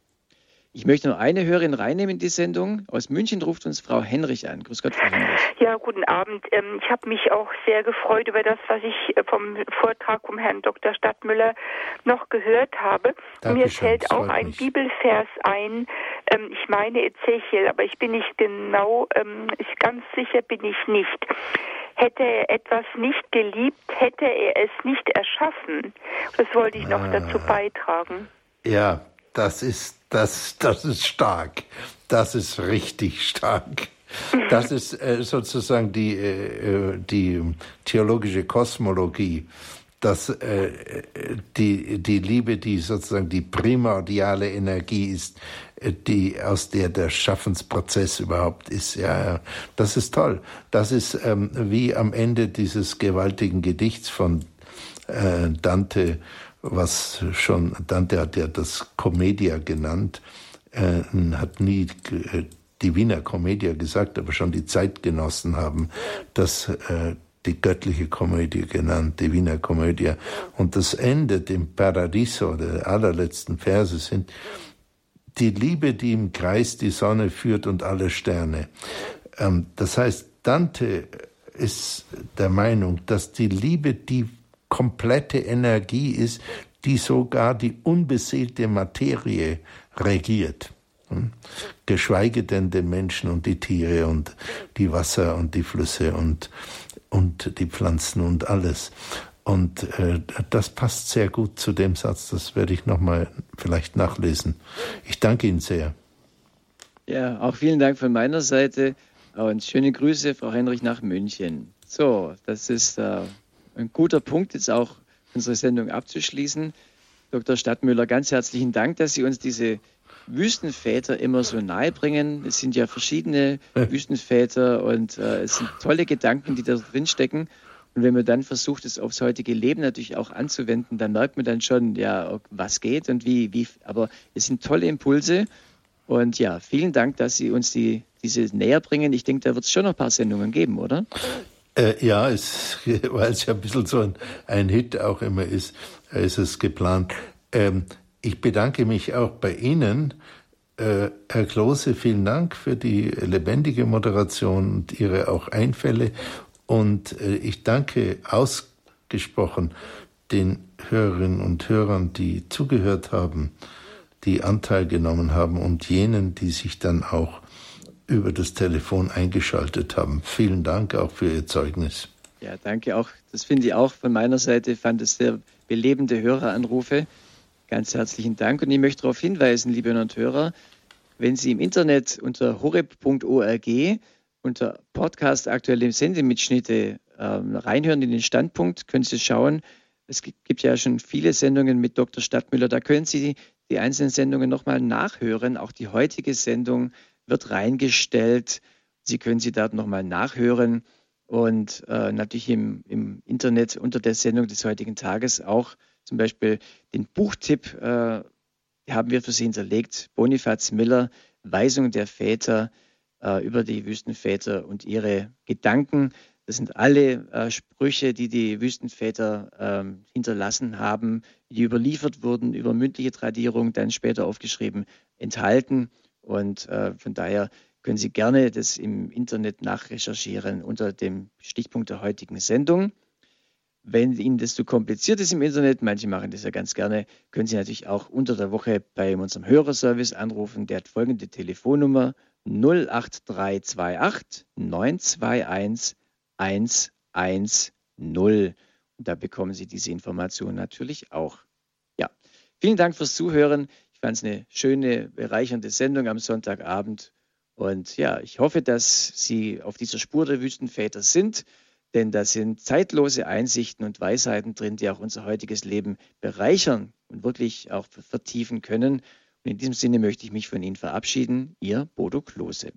Speaker 1: Ich möchte noch eine Hörerin reinnehmen in die Sendung. Aus München ruft uns Frau Henrich an. Grüß Gott, Frau Henrich.
Speaker 9: Ja, guten Abend. Ähm, ich habe mich auch sehr gefreut über das, was ich äh, vom Vortrag vom Herrn Dr. Stadtmüller noch gehört habe. Dankeschön, Mir fällt auch ein mich. Bibelvers ein. Ähm, ich meine Ezechiel, aber ich bin nicht genau, ähm, ganz sicher bin ich nicht. Hätte er etwas nicht geliebt, hätte er es nicht erschaffen. Das wollte ich noch ah. dazu beitragen.
Speaker 2: Ja, das ist, das, das ist stark. Das ist richtig stark. Das ist äh, sozusagen die, äh, die theologische Kosmologie, dass äh, die, die Liebe, die sozusagen die primordiale Energie ist, äh, die aus der der Schaffensprozess überhaupt ist. Ja, ja. das ist toll. Das ist ähm, wie am Ende dieses gewaltigen Gedichts von äh, Dante was schon, Dante hat ja das Commedia genannt, äh, hat nie äh, die Wiener Commedia gesagt, aber schon die Zeitgenossen haben das äh, die göttliche Komödie genannt, die Wiener Komödie. Und das endet im Paradiso, der allerletzten Verse sind die Liebe, die im Kreis die Sonne führt und alle Sterne. Ähm, das heißt, Dante ist der Meinung, dass die Liebe die komplette Energie ist, die sogar die unbeseelte Materie regiert. Hm? Geschweige denn den Menschen und die Tiere und die Wasser und die Flüsse und, und die Pflanzen und alles. Und äh, das passt sehr gut zu dem Satz, das werde ich nochmal vielleicht nachlesen. Ich danke Ihnen sehr.
Speaker 1: Ja, auch vielen Dank von meiner Seite und schöne Grüße, Frau Heinrich, nach München. So, das ist äh, ein guter Punkt, jetzt auch unsere Sendung abzuschließen. Dr. Stadtmüller, ganz herzlichen Dank, dass Sie uns diese Wüstenväter immer so nahe bringen. Es sind ja verschiedene Wüstenväter und äh, es sind tolle Gedanken, die da drin stecken. Und wenn man dann versucht, es aufs heutige Leben natürlich auch anzuwenden, dann merkt man dann schon, ja, was geht und wie, wie. Aber es sind tolle Impulse. Und ja, vielen Dank, dass Sie uns die, diese näher bringen. Ich denke, da wird es schon noch ein paar Sendungen geben, oder?
Speaker 2: Äh, ja, es, (laughs) weil es ja ein bisschen so ein, ein Hit auch immer ist, ist es geplant. Ähm, ich bedanke mich auch bei Ihnen, äh, Herr Klose, vielen Dank für die lebendige Moderation und Ihre auch Einfälle. Und äh, ich danke ausgesprochen den Hörerinnen und Hörern, die zugehört haben, die Anteil genommen haben und jenen, die sich dann auch über das Telefon eingeschaltet haben. Vielen Dank auch für Ihr Zeugnis.
Speaker 1: Ja, danke auch. Das finde ich auch von meiner Seite, fand es sehr belebende Höreranrufe. Ganz herzlichen Dank. Und ich möchte darauf hinweisen, liebe Hörer und Hörer, wenn Sie im Internet unter horeb.org unter Podcast aktuelle Sendemitschnitte ähm, reinhören in den Standpunkt, können Sie schauen. Es gibt ja schon viele Sendungen mit Dr. Stadtmüller. Da können Sie die einzelnen Sendungen nochmal nachhören. Auch die heutige Sendung wird reingestellt. Sie können sie dort nochmal nachhören und äh, natürlich im, im, Internet unter der Sendung des heutigen Tages auch zum Beispiel den Buchtipp äh, haben wir für Sie hinterlegt. Bonifaz Miller, Weisung der Väter äh, über die Wüstenväter und ihre Gedanken. Das sind alle äh, Sprüche, die die Wüstenväter ähm, hinterlassen haben, die überliefert wurden, über mündliche Tradierung, dann später aufgeschrieben, enthalten. Und äh, von daher können Sie gerne das im Internet nachrecherchieren unter dem Stichpunkt der heutigen Sendung. Wenn Ihnen das zu kompliziert ist im Internet, manche machen das ja ganz gerne, können Sie natürlich auch unter der Woche bei unserem Hörerservice anrufen. Der hat folgende Telefonnummer 08328 921 110. Und da bekommen Sie diese Information natürlich auch. Ja, vielen Dank fürs Zuhören. Ich fand es eine schöne, bereichernde Sendung am Sonntagabend. Und ja, ich hoffe, dass Sie auf dieser Spur der Wüstenväter sind denn da sind zeitlose Einsichten und Weisheiten drin, die auch unser heutiges Leben bereichern und wirklich auch vertiefen können. Und in diesem Sinne möchte ich mich von Ihnen verabschieden. Ihr Bodo Klose.